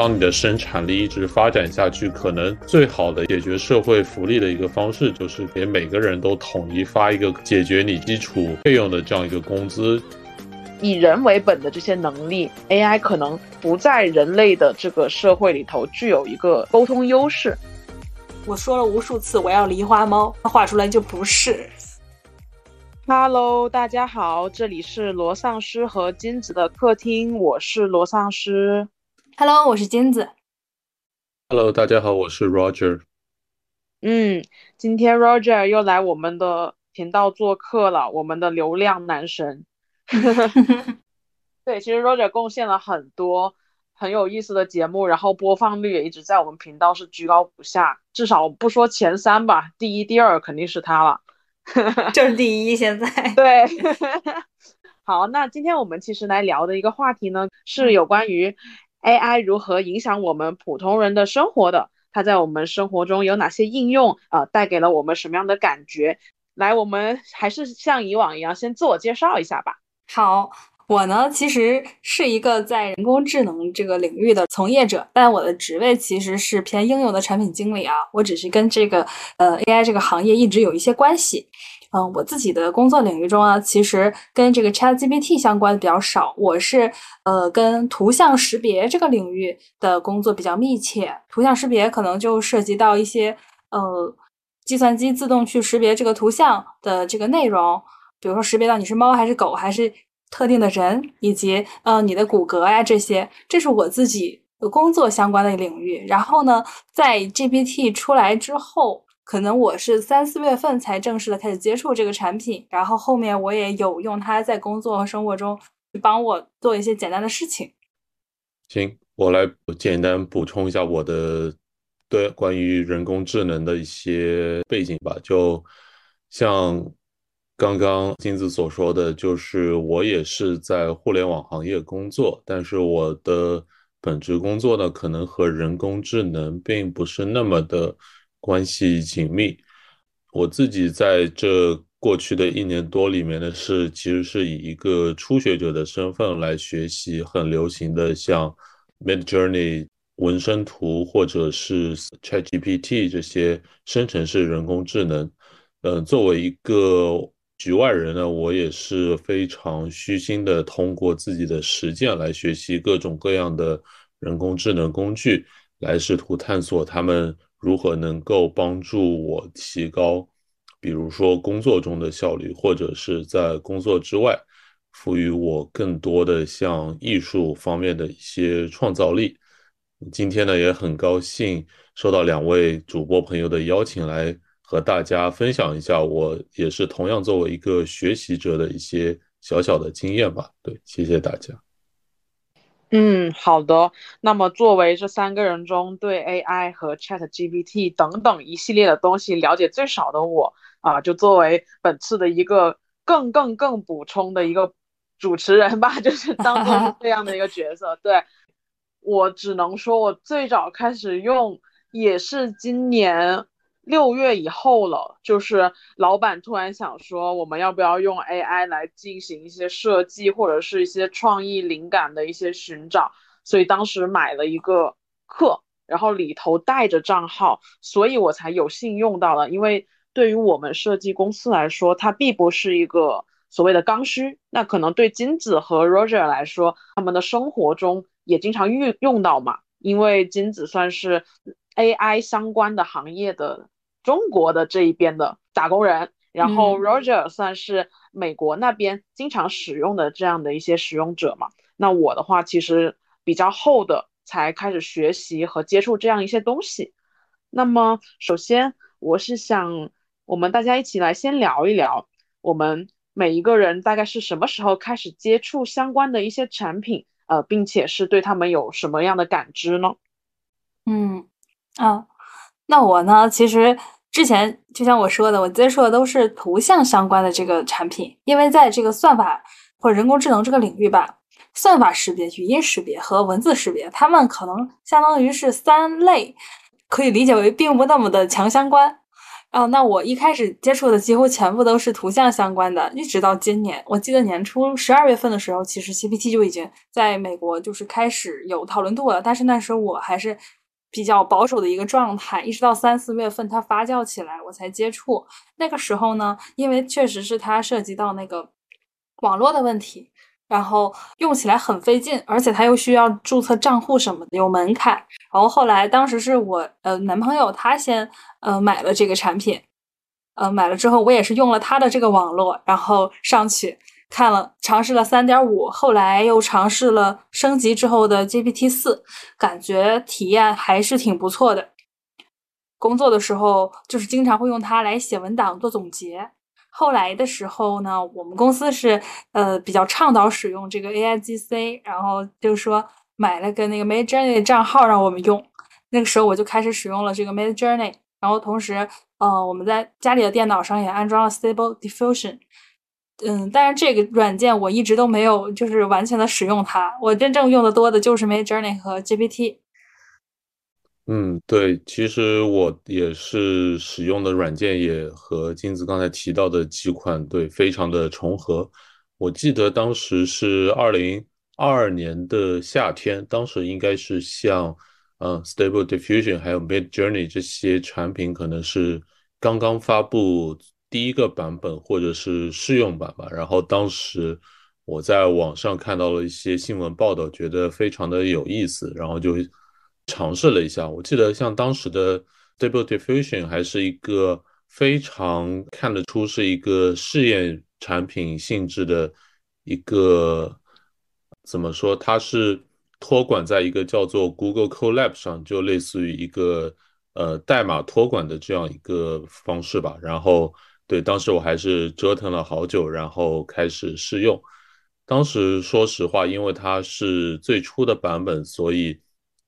当你的生产力一直发展下去，可能最好的解决社会福利的一个方式，就是给每个人都统一发一个解决你基础费用的这样一个工资。以人为本的这些能力，AI 可能不在人类的这个社会里头具有一个沟通优势。我说了无数次我要狸花猫，它画出来就不是。Hello，大家好，这里是罗丧尸和金子的客厅，我是罗丧尸。Hello，我是金子。Hello，大家好，我是 Roger。嗯，今天 Roger 又来我们的频道做客了，我们的流量男神。对，其实 Roger 贡献了很多很有意思的节目，然后播放率也一直在我们频道是居高不下，至少不说前三吧，第一、第二肯定是他了，就是第一。现在对，好，那今天我们其实来聊的一个话题呢，是有关于 AI 如何影响我们普通人的生活的，它在我们生活中有哪些应用啊，带给了我们什么样的感觉？来，我们还是像以往一样，先自我介绍一下吧。好，我呢其实是一个在人工智能这个领域的从业者，但我的职位其实是偏应用的产品经理啊。我只是跟这个呃 AI 这个行业一直有一些关系。嗯，我自己的工作领域中啊，其实跟这个 ChatGPT 相关的比较少。我是呃跟图像识别这个领域的工作比较密切。图像识别可能就涉及到一些呃计算机自动去识别这个图像的这个内容。比如说识别到你是猫还是狗还是特定的人，以及呃你的骨骼呀这些，这是我自己的工作相关的领域。然后呢，在 GPT 出来之后，可能我是三四月份才正式的开始接触这个产品，然后后面我也有用它在工作和生活中去帮我做一些简单的事情。行，我来简单补充一下我的对关于人工智能的一些背景吧，就像。刚刚金子所说的就是我也是在互联网行业工作，但是我的本职工作呢，可能和人工智能并不是那么的关系紧密。我自己在这过去的一年多里面呢，是其实是以一个初学者的身份来学习很流行的像 Mid Journey 纹身图或者是 ChatGPT 这些生成式人工智能。嗯，作为一个局外人呢，我也是非常虚心的，通过自己的实践来学习各种各样的人工智能工具，来试图探索他们如何能够帮助我提高，比如说工作中的效率，或者是在工作之外，赋予我更多的像艺术方面的一些创造力。今天呢，也很高兴受到两位主播朋友的邀请来。和大家分享一下，我也是同样作为一个学习者的一些小小的经验吧。对，谢谢大家。嗯，好的。那么，作为这三个人中对 AI 和 ChatGPT 等等一系列的东西了解最少的我啊，就作为本次的一个更更更补充的一个主持人吧，就是当做这样的一个角色。对我只能说，我最早开始用也是今年。六月以后了，就是老板突然想说，我们要不要用 AI 来进行一些设计或者是一些创意灵感的一些寻找，所以当时买了一个课，然后里头带着账号，所以我才有幸用到了。因为对于我们设计公司来说，它并不是一个所谓的刚需，那可能对金子和 Roger 来说，他们的生活中也经常运用到嘛，因为金子算是 AI 相关的行业的。中国的这一边的打工人，然后 Roger 算是美国那边经常使用的这样的一些使用者嘛。那我的话其实比较后的才开始学习和接触这样一些东西。那么首先我是想我们大家一起来先聊一聊，我们每一个人大概是什么时候开始接触相关的一些产品，呃，并且是对他们有什么样的感知呢？嗯，啊。那我呢？其实之前就像我说的，我接触的都是图像相关的这个产品，因为在这个算法或者人工智能这个领域吧，算法识别、语音识别和文字识别，它们可能相当于是三类，可以理解为并不那么的强相关。哦，那我一开始接触的几乎全部都是图像相关的，一直到今年，我记得年初十二月份的时候，其实 GPT 就已经在美国就是开始有讨论度了，但是那时候我还是比较保守的一个状态，一直到三四月份它发酵起来，我才接触。那个时候呢，因为确实是它涉及到那个网络的问题。然后用起来很费劲，而且它又需要注册账户什么的，有门槛。然后后来当时是我呃男朋友他先呃买了这个产品，呃买了之后我也是用了他的这个网络，然后上去看了尝试了三点五，后来又尝试了升级之后的 GPT 四，感觉体验还是挺不错的。工作的时候就是经常会用它来写文档做总结。后来的时候呢，我们公司是呃比较倡导使用这个 A I G C，然后就是说买了个那个 Mid Journey 的账号让我们用。那个时候我就开始使用了这个 Mid Journey，然后同时呃我们在家里的电脑上也安装了 Stable Diffusion。嗯，但是这个软件我一直都没有就是完全的使用它，我真正用的多的就是 Mid Journey 和 G P T。嗯，对，其实我也是使用的软件也和金子刚才提到的几款对非常的重合。我记得当时是二零二二年的夏天，当时应该是像嗯 Stable Diffusion 还有 Mid Journey 这些产品可能是刚刚发布第一个版本或者是试用版吧。然后当时我在网上看到了一些新闻报道，觉得非常的有意思，然后就。尝试了一下，我记得像当时的 Stable Diffusion 还是一个非常看得出是一个试验产品性质的一个，怎么说？它是托管在一个叫做 Google Colab 上，就类似于一个呃代码托管的这样一个方式吧。然后，对，当时我还是折腾了好久，然后开始试用。当时说实话，因为它是最初的版本，所以。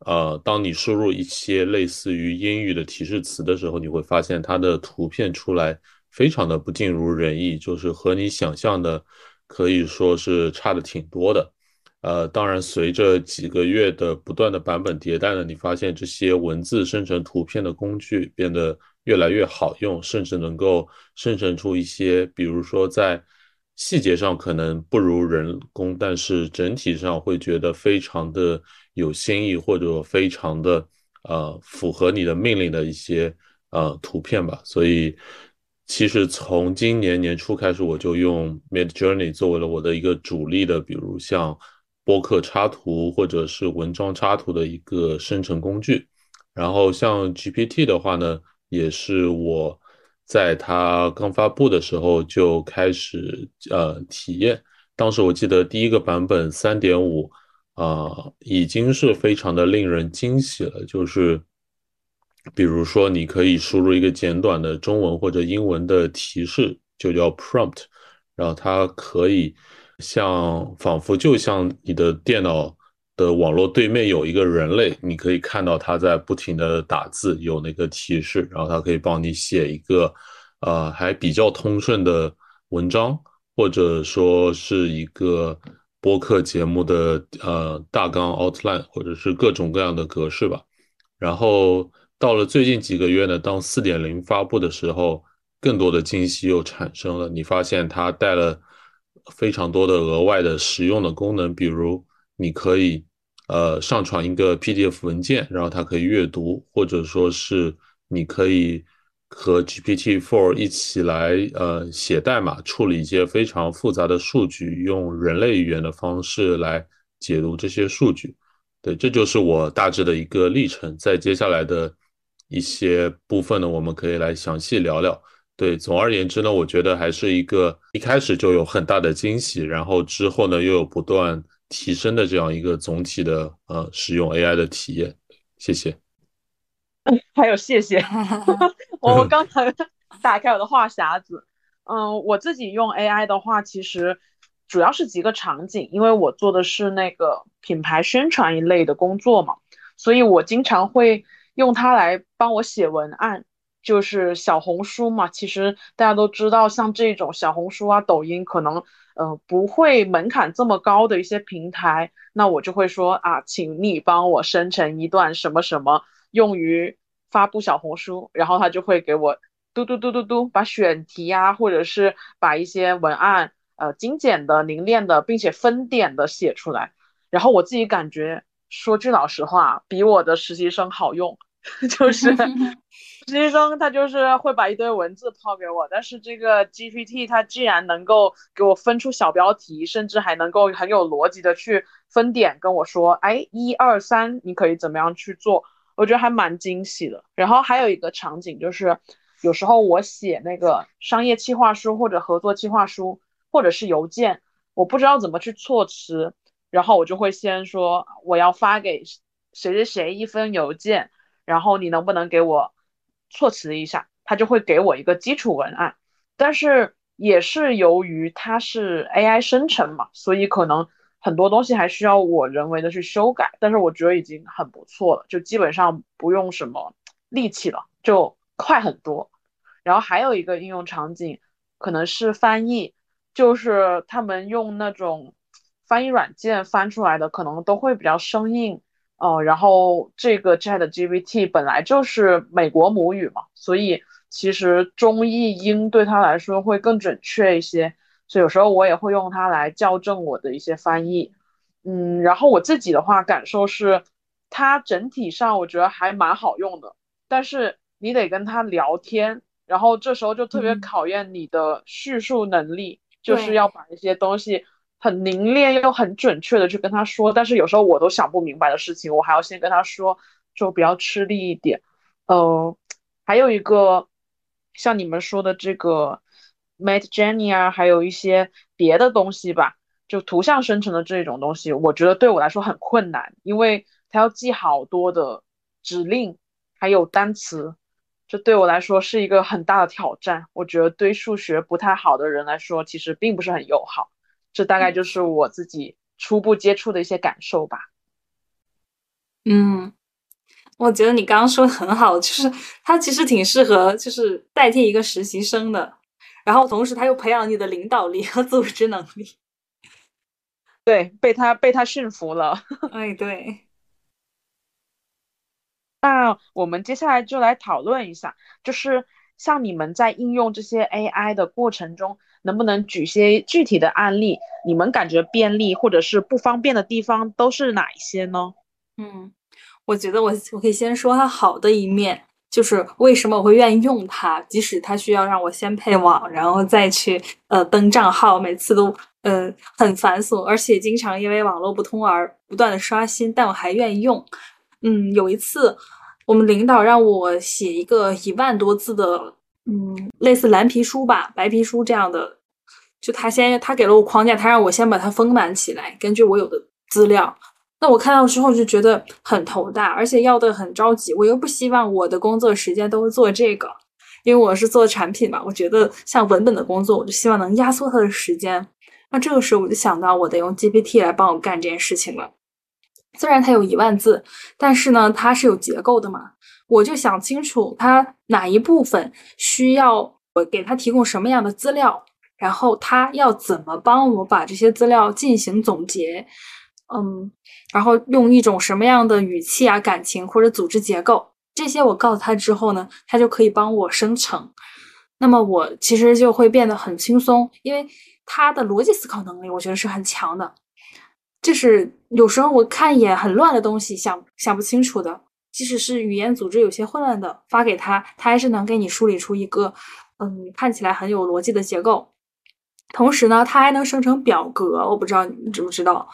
呃，当你输入一些类似于英语的提示词的时候，你会发现它的图片出来非常的不尽如人意，就是和你想象的可以说是差的挺多的。呃，当然，随着几个月的不断的版本迭代呢，你发现这些文字生成图片的工具变得越来越好用，甚至能够生成出一些，比如说在细节上可能不如人工，但是整体上会觉得非常的。有新意或者非常的呃符合你的命令的一些呃图片吧，所以其实从今年年初开始，我就用 Mid Journey 作为了我的一个主力的，比如像播客插图或者是文章插图的一个生成工具。然后像 GPT 的话呢，也是我在它刚发布的时候就开始呃体验，当时我记得第一个版本三点五。啊，已经是非常的令人惊喜了。就是，比如说，你可以输入一个简短的中文或者英文的提示，就叫 prompt，然后它可以像仿佛就像你的电脑的网络对面有一个人类，你可以看到他在不停的打字，有那个提示，然后他可以帮你写一个呃还比较通顺的文章，或者说是一个。播客节目的呃大纲 outline 或者是各种各样的格式吧，然后到了最近几个月呢，当四点零发布的时候，更多的惊喜又产生了。你发现它带了非常多的额外的实用的功能，比如你可以呃上传一个 PDF 文件，然后它可以阅读，或者说是你可以。和 GPT-4 一起来，呃，写代码，处理一些非常复杂的数据，用人类语言的方式来解读这些数据。对，这就是我大致的一个历程。在接下来的一些部分呢，我们可以来详细聊聊。对，总而言之呢，我觉得还是一个一开始就有很大的惊喜，然后之后呢又有不断提升的这样一个总体的呃使用 AI 的体验。谢谢。还有谢谢，我刚才 打开我的话匣子，嗯，我自己用 AI 的话，其实主要是几个场景，因为我做的是那个品牌宣传一类的工作嘛，所以我经常会用它来帮我写文案，就是小红书嘛，其实大家都知道，像这种小红书啊、抖音，可能呃不会门槛这么高的一些平台，那我就会说啊，请你帮我生成一段什么什么。用于发布小红书，然后他就会给我嘟嘟嘟嘟嘟把选题呀，或者是把一些文案呃精简的、凝练的，并且分点的写出来。然后我自己感觉，说句老实话，比我的实习生好用，就是。实习生他就是会把一堆文字抛给我，但是这个 GPT 它既然能够给我分出小标题，甚至还能够很有逻辑的去分点跟我说，哎，一二三，你可以怎么样去做？我觉得还蛮惊喜的。然后还有一个场景就是，有时候我写那个商业计划书或者合作计划书，或者是邮件，我不知道怎么去措辞，然后我就会先说我要发给谁谁谁一封邮件，然后你能不能给我？措辞一下，他就会给我一个基础文案，但是也是由于它是 AI 生成嘛，所以可能很多东西还需要我人为的去修改，但是我觉得已经很不错了，就基本上不用什么力气了，就快很多。然后还有一个应用场景，可能是翻译，就是他们用那种翻译软件翻出来的，可能都会比较生硬。哦，然后这个 Chat GPT 本来就是美国母语嘛，所以其实中译英对他来说会更准确一些，所以有时候我也会用它来校正我的一些翻译。嗯，然后我自己的话感受是，它整体上我觉得还蛮好用的，但是你得跟他聊天，然后这时候就特别考验你的叙述能力，就是要把一些东西。很凝练又很准确的去跟他说，但是有时候我都想不明白的事情，我还要先跟他说，就比较吃力一点。呃，还有一个像你们说的这个 Mate Jenny 啊，还有一些别的东西吧，就图像生成的这种东西，我觉得对我来说很困难，因为它要记好多的指令，还有单词，这对我来说是一个很大的挑战。我觉得对数学不太好的人来说，其实并不是很友好。这大概就是我自己初步接触的一些感受吧。嗯，我觉得你刚刚说的很好，就是它其实挺适合，就是代替一个实习生的，然后同时他又培养你的领导力和组织能力。对，被他被他驯服了。哎，对。那我们接下来就来讨论一下，就是像你们在应用这些 AI 的过程中。能不能举些具体的案例？你们感觉便利或者是不方便的地方都是哪一些呢？嗯，我觉得我我可以先说它好的一面，就是为什么我会愿意用它，即使它需要让我先配网，然后再去呃登账号，每次都呃很繁琐，而且经常因为网络不通而不断的刷新，但我还愿意用。嗯，有一次我们领导让我写一个一万多字的。嗯，类似蓝皮书吧、白皮书这样的，就他先他给了我框架，他让我先把它丰满起来，根据我有的资料。那我看到之后就觉得很头大，而且要的很着急。我又不希望我的工作时间都做这个，因为我是做产品嘛。我觉得像文本的工作，我就希望能压缩它的时间。那这个时候我就想到，我得用 GPT 来帮我干这件事情了。虽然它有一万字，但是呢，它是有结构的嘛。我就想清楚，他哪一部分需要我给他提供什么样的资料，然后他要怎么帮我把这些资料进行总结，嗯，然后用一种什么样的语气啊、感情或者组织结构，这些我告诉他之后呢，他就可以帮我生成。那么我其实就会变得很轻松，因为他的逻辑思考能力，我觉得是很强的。就是有时候我看一眼很乱的东西，想想不清楚的。即使是语言组织有些混乱的，发给他，他还是能给你梳理出一个，嗯，看起来很有逻辑的结构。同时呢，它还能生成表格，我不知道你们知不知道，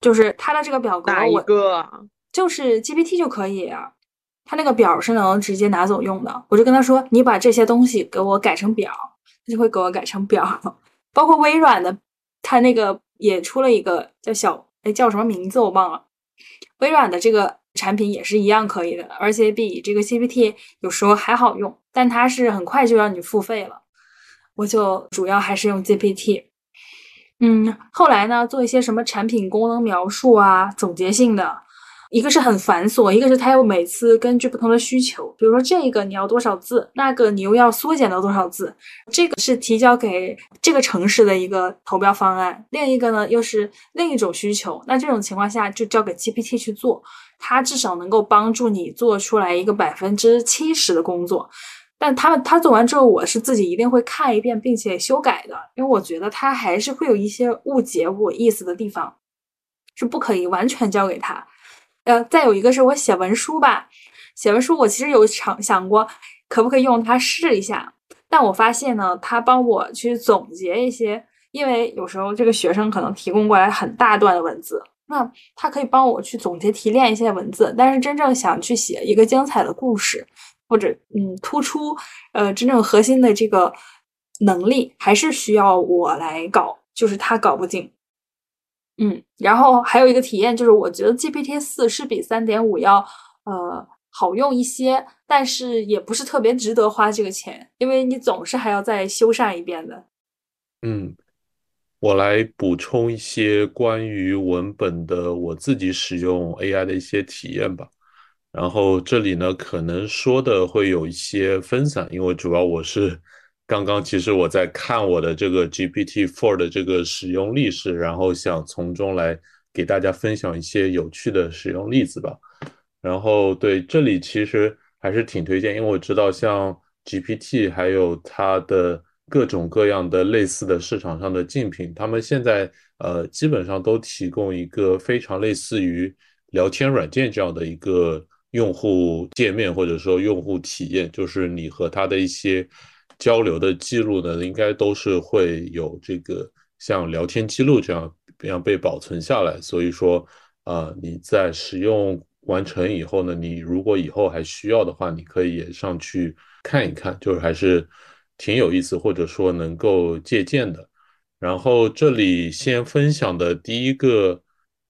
就是它的这个表格，哪一个？就是 GPT 就可以，他那个表是能直接拿走用的。我就跟他说，你把这些东西给我改成表，他就会给我改成表。包括微软的，它那个也出了一个叫小，哎，叫什么名字我忘了，微软的这个。产品也是一样可以的，而且比这个 GPT 有时候还好用，但它是很快就让你付费了。我就主要还是用 GPT。嗯，后来呢，做一些什么产品功能描述啊，总结性的。一个是很繁琐，一个是它又每次根据不同的需求，比如说这个你要多少字，那个你又要缩减到多少字，这个是提交给这个城市的一个投标方案，另一个呢又是另一种需求，那这种情况下就交给 GPT 去做，它至少能够帮助你做出来一个百分之七十的工作，但他他做完之后，我是自己一定会看一遍并且修改的，因为我觉得他还是会有一些误解我意思的地方，是不可以完全交给他。呃，再有一个是我写文书吧，写文书我其实有想想过可不可以用它试一下，但我发现呢，他帮我去总结一些，因为有时候这个学生可能提供过来很大段的文字，那他可以帮我去总结提炼一些文字，但是真正想去写一个精彩的故事。或者嗯，突出呃真正核心的这个能力，还是需要我来搞，就是他搞不定。嗯，然后还有一个体验就是，我觉得 GPT 四是比三点五要呃好用一些，但是也不是特别值得花这个钱，因为你总是还要再修缮一遍的。嗯，我来补充一些关于文本的我自己使用 AI 的一些体验吧。然后这里呢，可能说的会有一些分散，因为主要我是刚刚其实我在看我的这个 GPT Four 的这个使用历史，然后想从中来给大家分享一些有趣的使用例子吧。然后对这里其实还是挺推荐，因为我知道像 GPT 还有它的各种各样的类似的市场上的竞品，他们现在呃基本上都提供一个非常类似于聊天软件这样的一个。用户界面或者说用户体验，就是你和他的一些交流的记录呢，应该都是会有这个像聊天记录这样这样被保存下来。所以说，啊，你在使用完成以后呢，你如果以后还需要的话，你可以也上去看一看，就是还是挺有意思，或者说能够借鉴的。然后这里先分享的第一个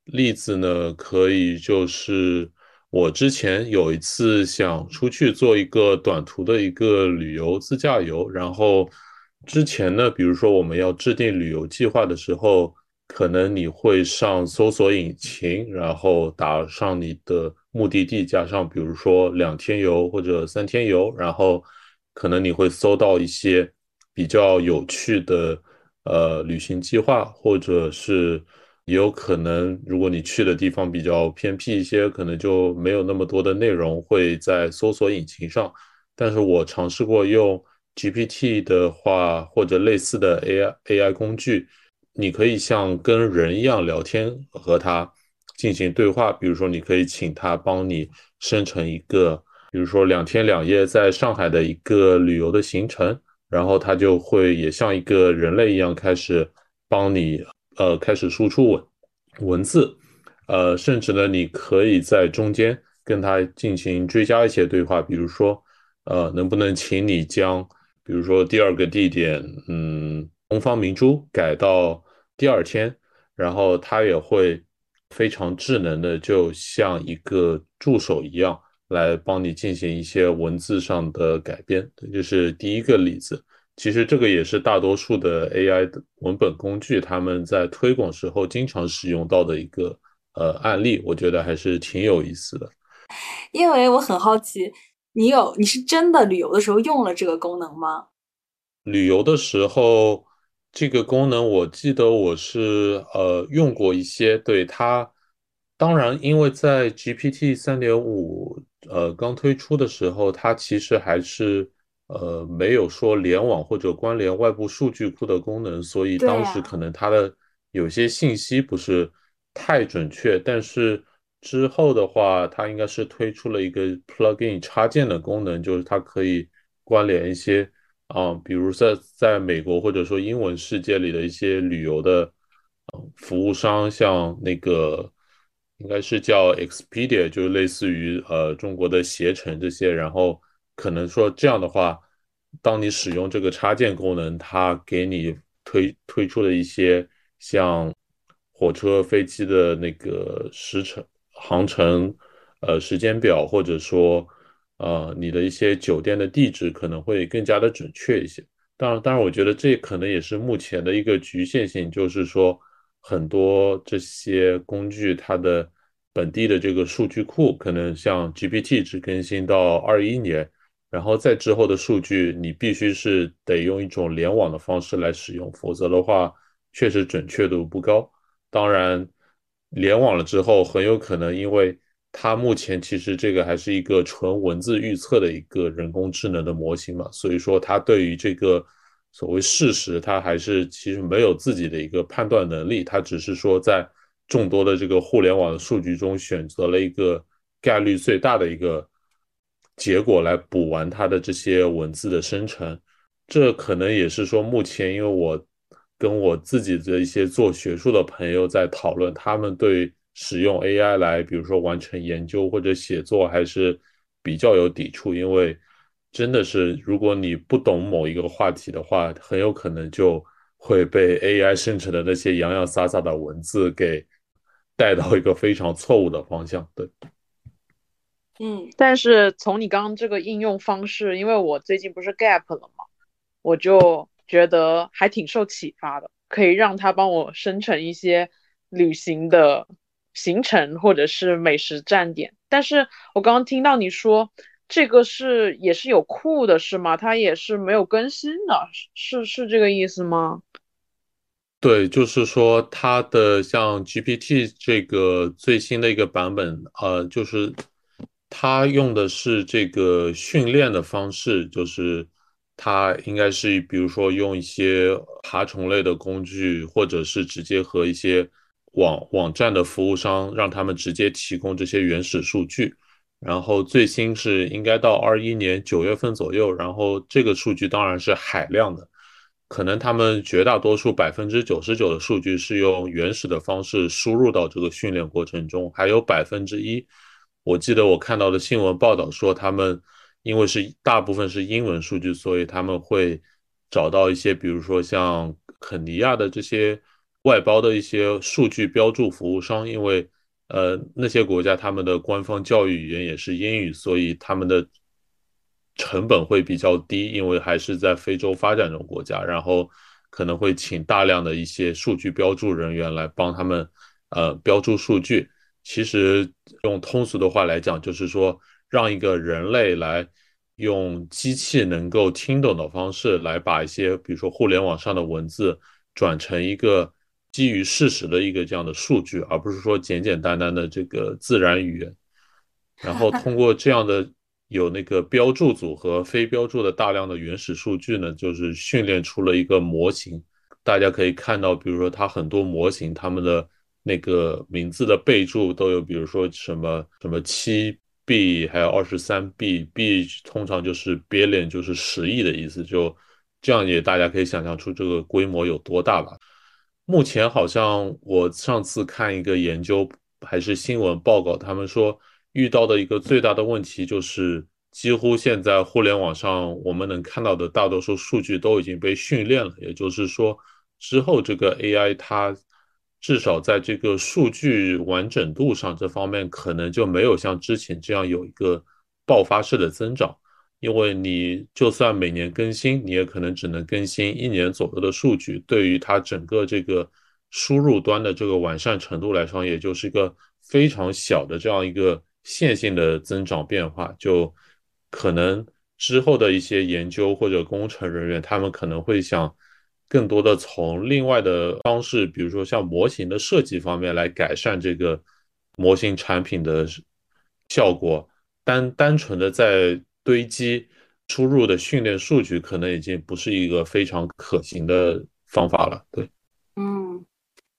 例子呢，可以就是。我之前有一次想出去做一个短途的一个旅游自驾游，然后之前呢，比如说我们要制定旅游计划的时候，可能你会上搜索引擎，然后打上你的目的地，加上比如说两天游或者三天游，然后可能你会搜到一些比较有趣的呃旅行计划，或者是。也有可能，如果你去的地方比较偏僻一些，可能就没有那么多的内容会在搜索引擎上。但是我尝试过用 GPT 的话，或者类似的 AI AI 工具，你可以像跟人一样聊天，和他进行对话。比如说，你可以请他帮你生成一个，比如说两天两夜在上海的一个旅游的行程，然后他就会也像一个人类一样开始帮你。呃，开始输出文文字，呃，甚至呢，你可以在中间跟他进行追加一些对话，比如说，呃，能不能请你将，比如说第二个地点，嗯，东方明珠改到第二天，然后他也会非常智能的，就像一个助手一样，来帮你进行一些文字上的改编。这是第一个例子。其实这个也是大多数的 AI 的文本工具他们在推广时候经常使用到的一个呃案例，我觉得还是挺有意思的。因为我很好奇，你有你是真的旅游的时候用了这个功能吗？旅游的时候，这个功能我记得我是呃用过一些。对它，当然因为在 GPT 三点五呃刚推出的时候，它其实还是。呃，没有说联网或者关联外部数据库的功能，所以当时可能它的有些信息不是太准确。但是之后的话，它应该是推出了一个 plugin 插件的功能，就是它可以关联一些啊，比如在在美国或者说英文世界里的一些旅游的服务商，像那个应该是叫 Expedia，就是类似于呃中国的携程这些，然后。可能说这样的话，当你使用这个插件功能，它给你推推出的一些像火车、飞机的那个时程、航程、呃时间表，或者说呃你的一些酒店的地址，可能会更加的准确一些。当然，当然，我觉得这可能也是目前的一个局限性，就是说很多这些工具它的本地的这个数据库，可能像 GPT 只更新到二一年。然后在之后的数据，你必须是得用一种联网的方式来使用，否则的话，确实准确度不高。当然，联网了之后，很有可能因为它目前其实这个还是一个纯文字预测的一个人工智能的模型嘛，所以说它对于这个所谓事实，它还是其实没有自己的一个判断能力，它只是说在众多的这个互联网的数据中选择了一个概率最大的一个结果来补完它的这些文字的生成。这可能也是说，目前因为我跟我自己的一些做学术的朋友在讨论，他们对使用 AI 来，比如说完成研究或者写作，还是比较有抵触。因为真的是，如果你不懂某一个话题的话，很有可能就会被 AI 生成的那些洋洋洒洒的文字给带到一个非常错误的方向。对，嗯，但是从你刚刚这个应用方式，因为我最近不是 gap 了嘛？我就觉得还挺受启发的，可以让他帮我生成一些旅行的行程或者是美食站点。但是我刚刚听到你说这个是也是有库的，是吗？它也是没有更新的，是是这个意思吗？对，就是说它的像 GPT 这个最新的一个版本，呃，就是它用的是这个训练的方式，就是。它应该是，比如说用一些爬虫类的工具，或者是直接和一些网网站的服务商，让他们直接提供这些原始数据。然后最新是应该到二一年九月份左右，然后这个数据当然是海量的，可能他们绝大多数百分之九十九的数据是用原始的方式输入到这个训练过程中，还有百分之一，我记得我看到的新闻报道说他们。因为是大部分是英文数据，所以他们会找到一些，比如说像肯尼亚的这些外包的一些数据标注服务商，因为呃那些国家他们的官方教育语言也是英语，所以他们的成本会比较低，因为还是在非洲发展中国家，然后可能会请大量的一些数据标注人员来帮他们呃标注数据。其实用通俗的话来讲，就是说。让一个人类来用机器能够听懂的方式来把一些，比如说互联网上的文字转成一个基于事实的一个这样的数据，而不是说简简单单的这个自然语言。然后通过这样的有那个标注组和非标注的大量的原始数据呢，就是训练出了一个模型。大家可以看到，比如说它很多模型，它们的那个名字的备注都有，比如说什么什么七。B 还有二十三 B，B 通常就是 billion，就是十亿的意思，就这样也大家可以想象出这个规模有多大吧。目前好像我上次看一个研究还是新闻报告，他们说遇到的一个最大的问题就是，几乎现在互联网上我们能看到的大多数数据都已经被训练了，也就是说之后这个 AI 它。至少在这个数据完整度上，这方面可能就没有像之前这样有一个爆发式的增长，因为你就算每年更新，你也可能只能更新一年左右的数据，对于它整个这个输入端的这个完善程度来说，也就是一个非常小的这样一个线性的增长变化，就可能之后的一些研究或者工程人员，他们可能会想。更多的从另外的方式，比如说像模型的设计方面来改善这个模型产品的效果，单单纯的在堆积输入的训练数据，可能已经不是一个非常可行的方法了。对，嗯，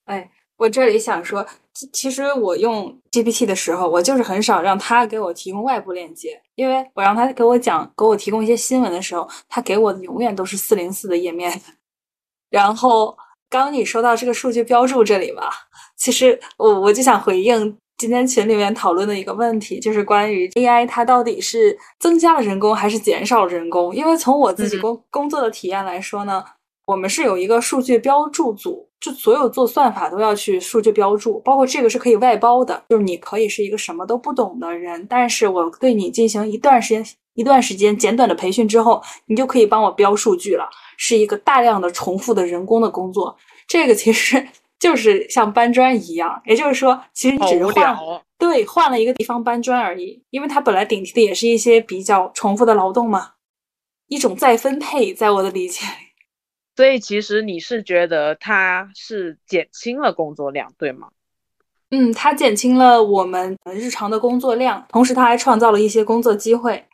哎，我这里想说，其实我用 GPT 的时候，我就是很少让他给我提供外部链接，因为我让他给我讲、给我提供一些新闻的时候，他给我的永远都是四零四的页面。然后，刚你说到这个数据标注这里吧，其实我我就想回应今天群里面讨论的一个问题，就是关于 AI 它到底是增加了人工还是减少了人工？因为从我自己工工作的体验来说呢，我们是有一个数据标注组，就所有做算法都要去数据标注，包括这个是可以外包的，就是你可以是一个什么都不懂的人，但是我对你进行一段时间一段时间简短的培训之后，你就可以帮我标数据了。是一个大量的重复的人工的工作，这个其实就是像搬砖一样，也就是说，其实你只是换对换了一个地方搬砖而已，因为它本来顶替的也是一些比较重复的劳动嘛，一种再分配，在我的理解里。所以其实你是觉得它是减轻了工作量，对吗？嗯，它减轻了我们日常的工作量，同时它还创造了一些工作机会。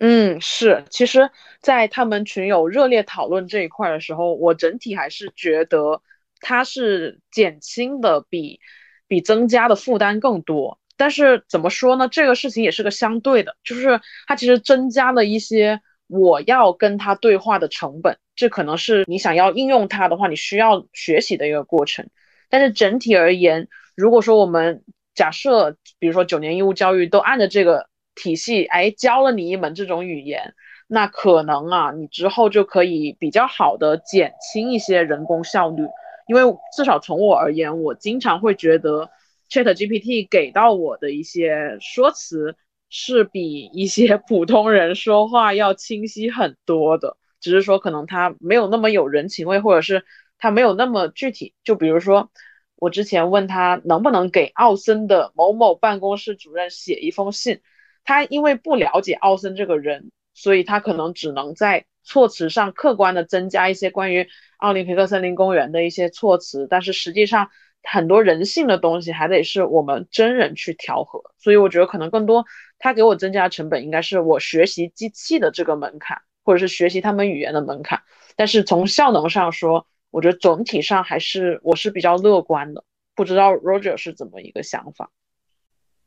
嗯，是，其实，在他们群友热烈讨论这一块的时候，我整体还是觉得它是减轻的比比增加的负担更多。但是怎么说呢？这个事情也是个相对的，就是它其实增加了一些我要跟他对话的成本，这可能是你想要应用它的话，你需要学习的一个过程。但是整体而言，如果说我们假设，比如说九年义务教育都按着这个。体系哎，教了你一门这种语言，那可能啊，你之后就可以比较好的减轻一些人工效率。因为至少从我而言，我经常会觉得 Chat GPT 给到我的一些说辞是比一些 普通人说话要清晰很多的，只是说可能他没有那么有人情味，或者是他没有那么具体。就比如说，我之前问他能不能给奥森的某某办公室主任写一封信。他因为不了解奥森这个人，所以他可能只能在措辞上客观的增加一些关于奥林匹克森林公园的一些措辞，但是实际上很多人性的东西还得是我们真人去调和。所以我觉得可能更多他给我增加的成本应该是我学习机器的这个门槛，或者是学习他们语言的门槛。但是从效能上说，我觉得总体上还是我是比较乐观的。不知道 Roger 是怎么一个想法？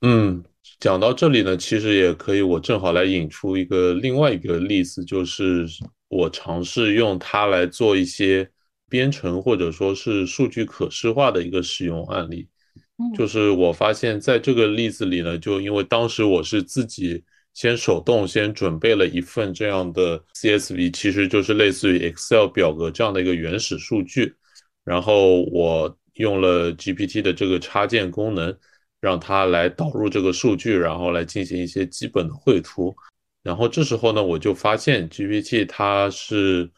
嗯。讲到这里呢，其实也可以，我正好来引出一个另外一个例子，就是我尝试用它来做一些编程或者说是数据可视化的一个使用案例。就是我发现在这个例子里呢，就因为当时我是自己先手动先准备了一份这样的 CSV，其实就是类似于 Excel 表格这样的一个原始数据，然后我用了 GPT 的这个插件功能。让它来导入这个数据，然后来进行一些基本的绘图。然后这时候呢，我就发现 GPT 它是，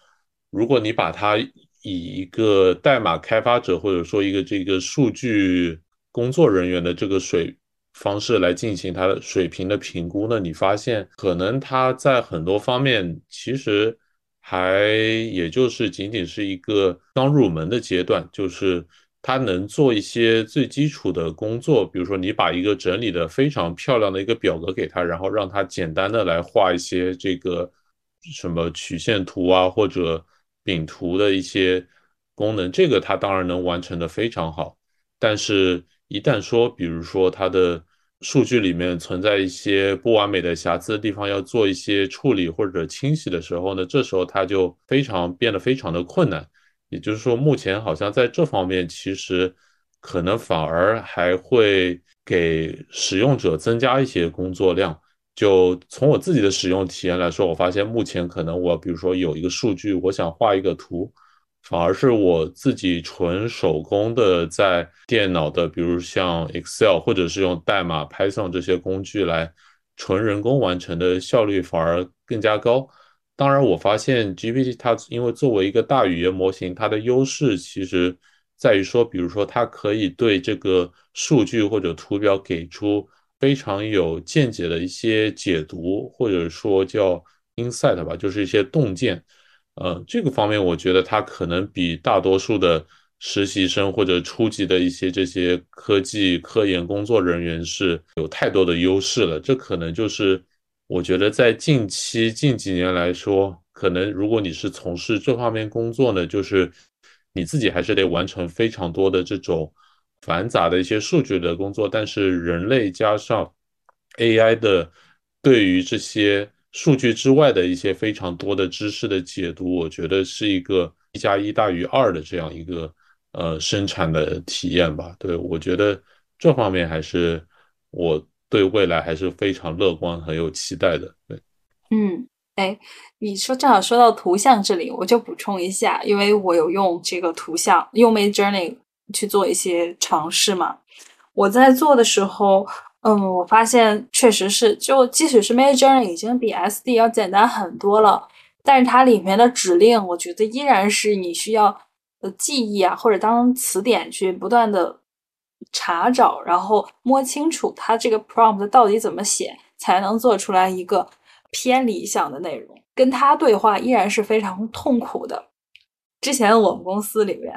如果你把它以一个代码开发者或者说一个这个数据工作人员的这个水方式来进行它的水平的评估呢，你发现可能它在很多方面其实还也就是仅仅是一个刚入门的阶段，就是。它能做一些最基础的工作，比如说你把一个整理的非常漂亮的一个表格给他，然后让他简单的来画一些这个什么曲线图啊或者饼图的一些功能，这个它当然能完成的非常好。但是，一旦说，比如说它的数据里面存在一些不完美的瑕疵的地方，要做一些处理或者清洗的时候呢，这时候它就非常变得非常的困难。也就是说，目前好像在这方面，其实可能反而还会给使用者增加一些工作量。就从我自己的使用体验来说，我发现目前可能我比如说有一个数据，我想画一个图，反而是我自己纯手工的在电脑的，比如像 Excel 或者是用代码 Python 这些工具来纯人工完成的效率反而更加高。当然，我发现 GPT 它因为作为一个大语言模型，它的优势其实在于说，比如说它可以对这个数据或者图表给出非常有见解的一些解读，或者说叫 insight 吧，就是一些洞见。呃，这个方面我觉得它可能比大多数的实习生或者初级的一些这些科技科研工作人员是有太多的优势了。这可能就是。我觉得在近期近几年来说，可能如果你是从事这方面工作呢，就是你自己还是得完成非常多的这种繁杂的一些数据的工作。但是人类加上 AI 的对于这些数据之外的一些非常多的知识的解读，我觉得是一个一加一大于二的这样一个呃生产的体验吧。对我觉得这方面还是我。对未来还是非常乐观、很有期待的。对，嗯，哎，你说正好说到图像这里，我就补充一下，因为我有用这个图像用 Mid Journey 去做一些尝试嘛。我在做的时候，嗯，我发现确实是，就即使是 Mid Journey 已经比 SD 要简单很多了，但是它里面的指令，我觉得依然是你需要呃记忆啊，或者当词典去不断的。查找，然后摸清楚它这个 prompt 到底怎么写，才能做出来一个偏理想的内容。跟他对话依然是非常痛苦的。之前我们公司里面，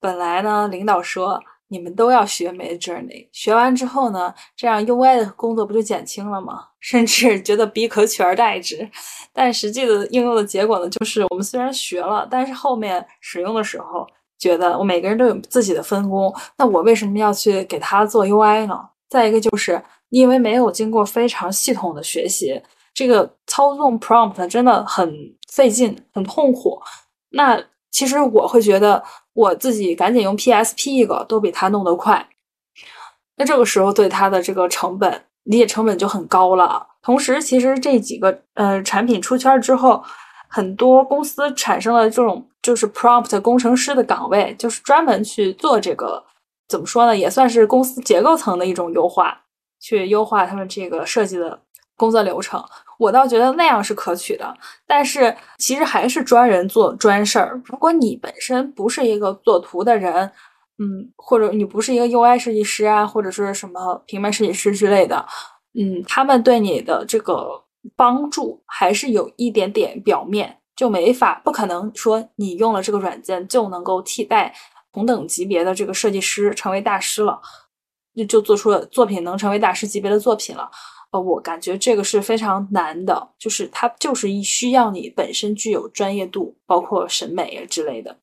本来呢，领导说你们都要学 Mid Journey，学完之后呢，这样 UI 的工作不就减轻了吗？甚至觉得比可取而代之。但实际的应用的结果呢，就是我们虽然学了，但是后面使用的时候，觉得我每个人都有自己的分工，那我为什么要去给他做 UI 呢？再一个就是因为没有经过非常系统的学习，这个操纵 prompt 真的很费劲，很痛苦。那其实我会觉得我自己赶紧用 PSP 一个都比他弄得快。那这个时候对他的这个成本理解成本就很高了。同时，其实这几个呃产品出圈之后，很多公司产生了这种就是 prompt 工程师的岗位，就是专门去做这个。怎么说呢？也算是公司结构层的一种优化，去优化他们这个设计的工作流程。我倒觉得那样是可取的，但是其实还是专人做专事儿。如果你本身不是一个做图的人，嗯，或者你不是一个 UI 设计师啊，或者是什么平面设计师之类的，嗯，他们对你的这个帮助还是有一点点表面，就没法不可能说你用了这个软件就能够替代。同等级别的这个设计师成为大师了，就就做出了作品能成为大师级别的作品了。呃，我感觉这个是非常难的，就是它就是需要你本身具有专业度，包括审美啊之类的。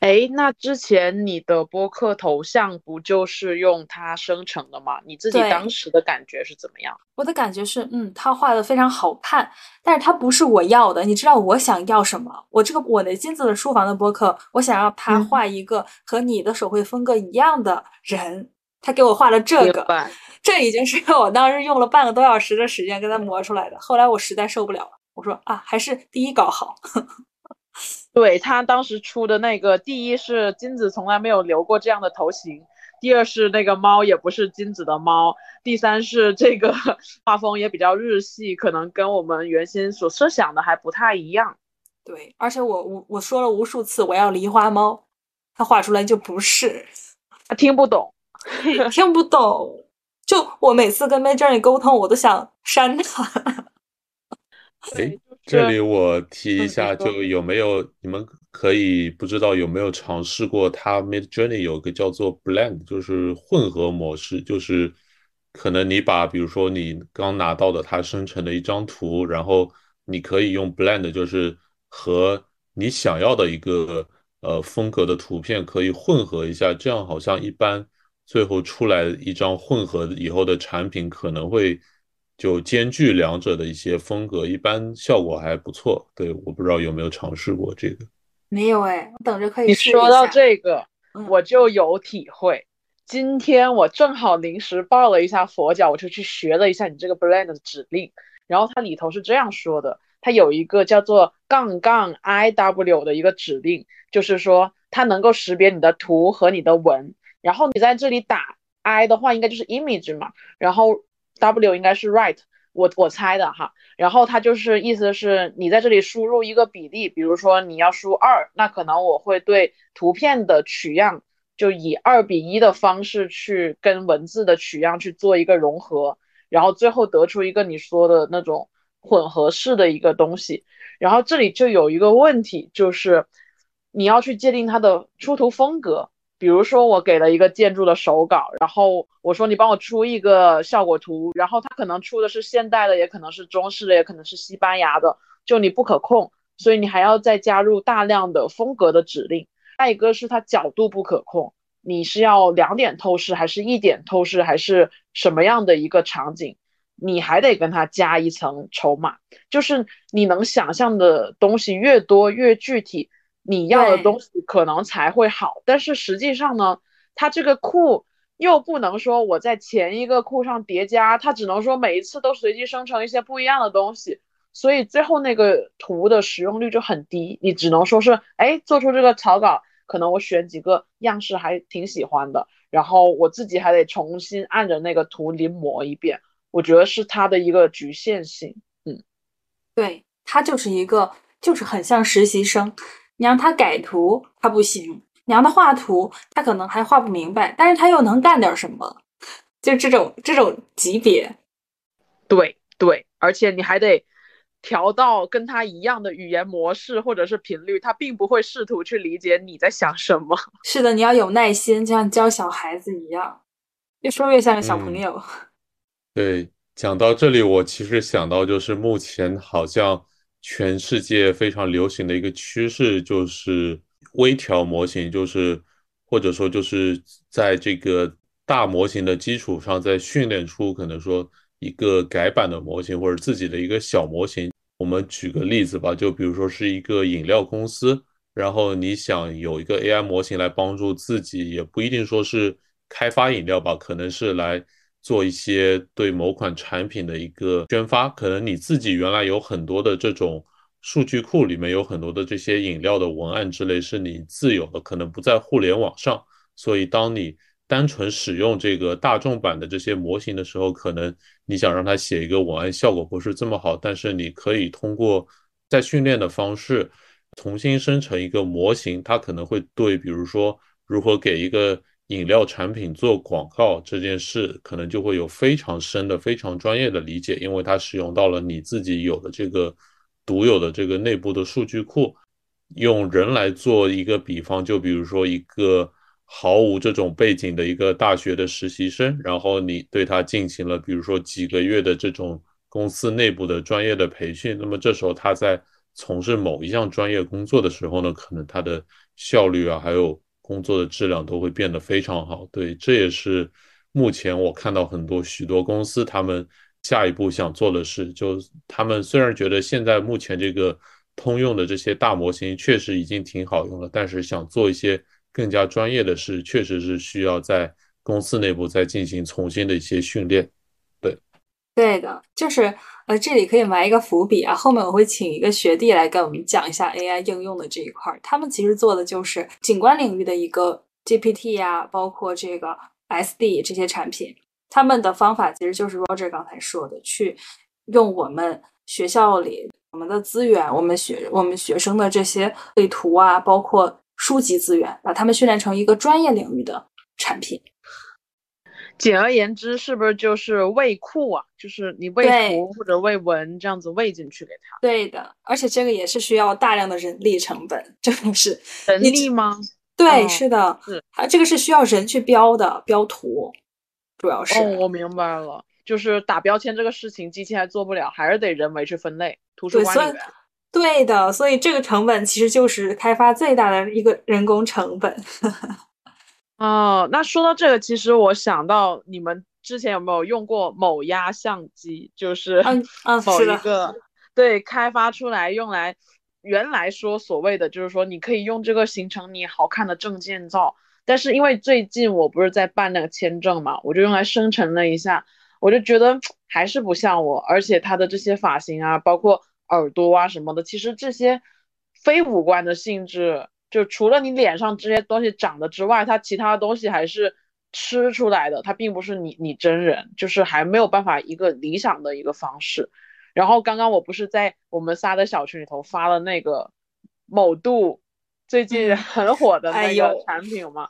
哎，那之前你的播客头像不就是用它生成的吗？你自己当时的感觉是怎么样？我的感觉是，嗯，他画的非常好看，但是它不是我要的。你知道我想要什么？我这个我的金子的书房的播客，我想要他画一个和你的手绘风格一样的人，他给我画了这个，这已经是我当时用了半个多小时的时间给他磨出来的。后来我实在受不了了，我说啊，还是第一稿好。对他当时出的那个，第一是金子从来没有留过这样的头型，第二是那个猫也不是金子的猫，第三是这个画风也比较日系，可能跟我们原先所设想的还不太一样。对，而且我我我说了无数次我要狸花猫，他画出来就不是，他听不懂，听不懂。就我每次跟 Midjourney 沟通，我都想删他。哎。这里我提一下，就有没有你们可以不知道有没有尝试过，它 Mid Journey 有个叫做 Blend，就是混合模式，就是可能你把比如说你刚拿到的它生成的一张图，然后你可以用 Blend，就是和你想要的一个呃风格的图片可以混合一下，这样好像一般最后出来一张混合以后的产品可能会。就兼具两者的一些风格，一般效果还不错。对，我不知道有没有尝试过这个。没有哎，我等着可以。你说到这个，我就有体会。今天我正好临时抱了一下佛脚，我就去学了一下你这个 blend 的指令。然后它里头是这样说的：它有一个叫做杠杠 i w 的一个指令，就是说它能够识别你的图和你的文。然后你在这里打 i 的话，应该就是 image 嘛。然后 W 应该是 right，我我猜的哈，然后它就是意思是你在这里输入一个比例，比如说你要输二，那可能我会对图片的取样就以二比一的方式去跟文字的取样去做一个融合，然后最后得出一个你说的那种混合式的一个东西。然后这里就有一个问题，就是你要去界定它的出图风格。比如说，我给了一个建筑的手稿，然后我说你帮我出一个效果图，然后他可能出的是现代的，也可能是中式的，也可能是西班牙的，就你不可控，所以你还要再加入大量的风格的指令。再一个是它角度不可控，你是要两点透视，还是一点透视，还是什么样的一个场景，你还得跟它加一层筹码，就是你能想象的东西越多越具体。你要的东西可能才会好，但是实际上呢，它这个库又不能说我在前一个库上叠加，它只能说每一次都随机生成一些不一样的东西，所以最后那个图的使用率就很低。你只能说是，哎，做出这个草稿，可能我选几个样式还挺喜欢的，然后我自己还得重新按着那个图临摹一遍，我觉得是它的一个局限性。嗯，对，它就是一个，就是很像实习生。你让他改图，他不行；你让他画图，他可能还画不明白，但是他又能干点什么，就这种这种级别。对对，而且你还得调到跟他一样的语言模式或者是频率，他并不会试图去理解你在想什么。是的，你要有耐心，就像教小孩子一样，越说越像个小朋友。对，讲到这里，我其实想到就是目前好像全世界非常流行的一个趋势，就是微调模型，就是或者说就是在这个大模型的基础上，再训练出可能说。一个改版的模型或者自己的一个小模型，我们举个例子吧，就比如说是一个饮料公司，然后你想有一个 AI 模型来帮助自己，也不一定说是开发饮料吧，可能是来做一些对某款产品的一个宣发，可能你自己原来有很多的这种数据库，里面有很多的这些饮料的文案之类是你自有的，可能不在互联网上，所以当你单纯使用这个大众版的这些模型的时候，可能你想让它写一个文案，效果不是这么好。但是你可以通过在训练的方式重新生成一个模型，它可能会对，比如说如何给一个饮料产品做广告这件事，可能就会有非常深的、非常专业的理解，因为它使用到了你自己有的这个独有的这个内部的数据库。用人来做一个比方，就比如说一个。毫无这种背景的一个大学的实习生，然后你对他进行了，比如说几个月的这种公司内部的专业的培训，那么这时候他在从事某一项专业工作的时候呢，可能他的效率啊，还有工作的质量都会变得非常好。对，这也是目前我看到很多许多公司他们下一步想做的事，就他们虽然觉得现在目前这个通用的这些大模型确实已经挺好用了，但是想做一些。更加专业的事，确实是需要在公司内部再进行重新的一些训练。对，的，就是呃，这里可以埋一个伏笔啊，后面我会请一个学弟来跟我们讲一下 AI 应用的这一块儿。他们其实做的就是景观领域的一个 GPT 呀，包括这个 SD 这些产品。他们的方法其实就是 Roger 刚才说的，去用我们学校里我们的资源，我们学我们学生的这些绘图啊，包括。书籍资源，把他们训练成一个专业领域的产品。简而言之，是不是就是喂库啊？就是你喂图或者喂文这样子喂进去给他。对的，而且这个也是需要大量的人力成本，真的是人力吗？对，是的，是啊，这个是需要人去标的，标图，主要是。哦，我明白了，就是打标签这个事情，机器还做不了，还是得人为去分类。图书管理员。对的，所以这个成本其实就是开发最大的一个人工成本。哦，那说到这个，其实我想到你们之前有没有用过某压相机？就是 某一个对开发出来用来，原来说所谓的就是说你可以用这个形成你好看的证件照，但是因为最近我不是在办那个签证嘛，我就用来生成了一下，我就觉得 还是不像我，而且它的这些发型啊，包括。耳朵啊什么的，其实这些非五官的性质，就除了你脸上这些东西长的之外，它其他东西还是吃出来的，它并不是你你真人，就是还没有办法一个理想的一个方式。然后刚刚我不是在我们仨的小群里头发了那个某度最近很火的那个产品嘛，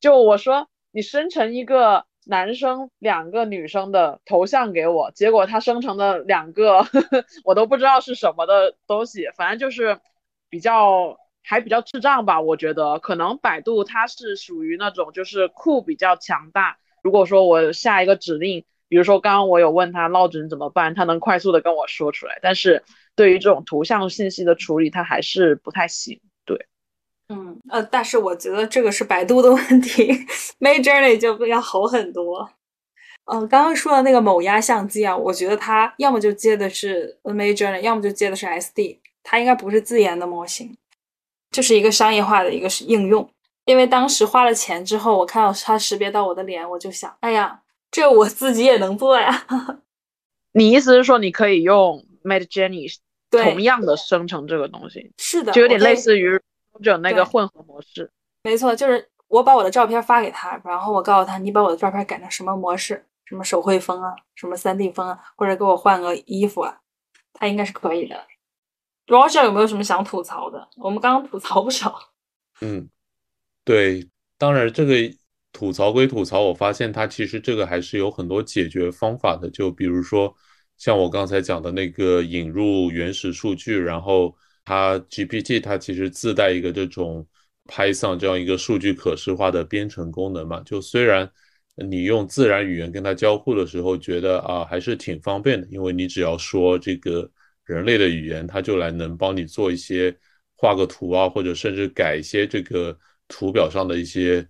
就我说你生成一个。男生两个女生的头像给我，结果他生成的两个 我都不知道是什么的东西，反正就是比较还比较智障吧。我觉得可能百度它是属于那种就是库比较强大。如果说我下一个指令，比如说刚刚我有问他落枕怎么办，他能快速的跟我说出来。但是对于这种图像信息的处理，它还是不太行。对嗯呃，但是我觉得这个是百度的问题，Midjourney 就要好很多。嗯，刚刚说的那个某压相机啊，我觉得它要么就接的是 Midjourney，要么就接的是 SD，它应该不是自研的模型，这是一个商业化的一个应用。因为当时花了钱之后，我看到它识别到我的脸，我就想，哎呀，这我自己也能做呀。你意思是说，你可以用 Midjourney 同样的生成这个东西？是的，就有点类似于。就那个混合模式，没错，就是我把我的照片发给他，然后我告诉他，你把我的照片改成什么模式，什么手绘风啊，什么三 D 风啊，或者给我换个衣服啊，他应该是可以的。Roger 有没有什么想吐槽的？我们刚刚吐槽不少。嗯，对，当然这个吐槽归吐槽，我发现它其实这个还是有很多解决方法的。就比如说，像我刚才讲的那个引入原始数据，然后它 GPT 它其实自带一个这种 Python 这样一个数据可视化的编程功能嘛。就虽然你用自然语言跟它交互的时候，觉得啊还是挺方便的，因为你只要说这个人类的语言，它就来能帮你做一些画个图啊，或者甚至改一些这个图表上的一些，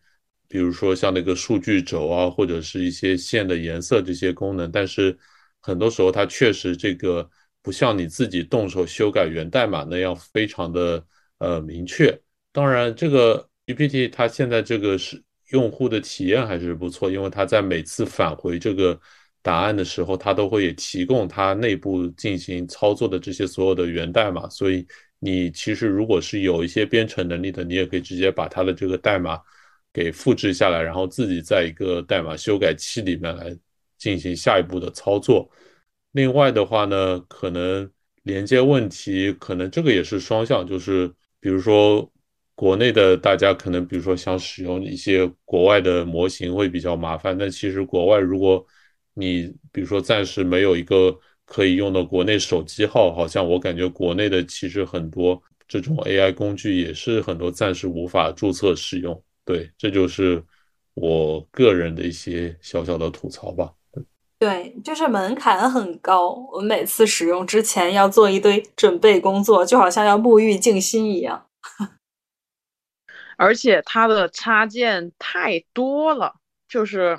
比如说像那个数据轴啊，或者是一些线的颜色这些功能，但是。很多时候，它确实这个不像你自己动手修改源代码那样非常的呃明确。当然，这个 GPT 它现在这个是用户的体验还是不错，因为它在每次返回这个答案的时候，它都会提供它内部进行操作的这些所有的源代码。所以，你其实如果是有一些编程能力的，你也可以直接把它的这个代码给复制下来，然后自己在一个代码修改器里面来。进行下一步的操作。另外的话呢，可能连接问题，可能这个也是双向，就是比如说国内的大家可能，比如说想使用一些国外的模型会比较麻烦。但其实国外，如果你比如说暂时没有一个可以用的国内手机号，好像我感觉国内的其实很多这种 AI 工具也是很多暂时无法注册使用。对，这就是我个人的一些小小的吐槽吧。对，就是门槛很高，我每次使用之前要做一堆准备工作，就好像要沐浴静心一样。而且它的插件太多了，就是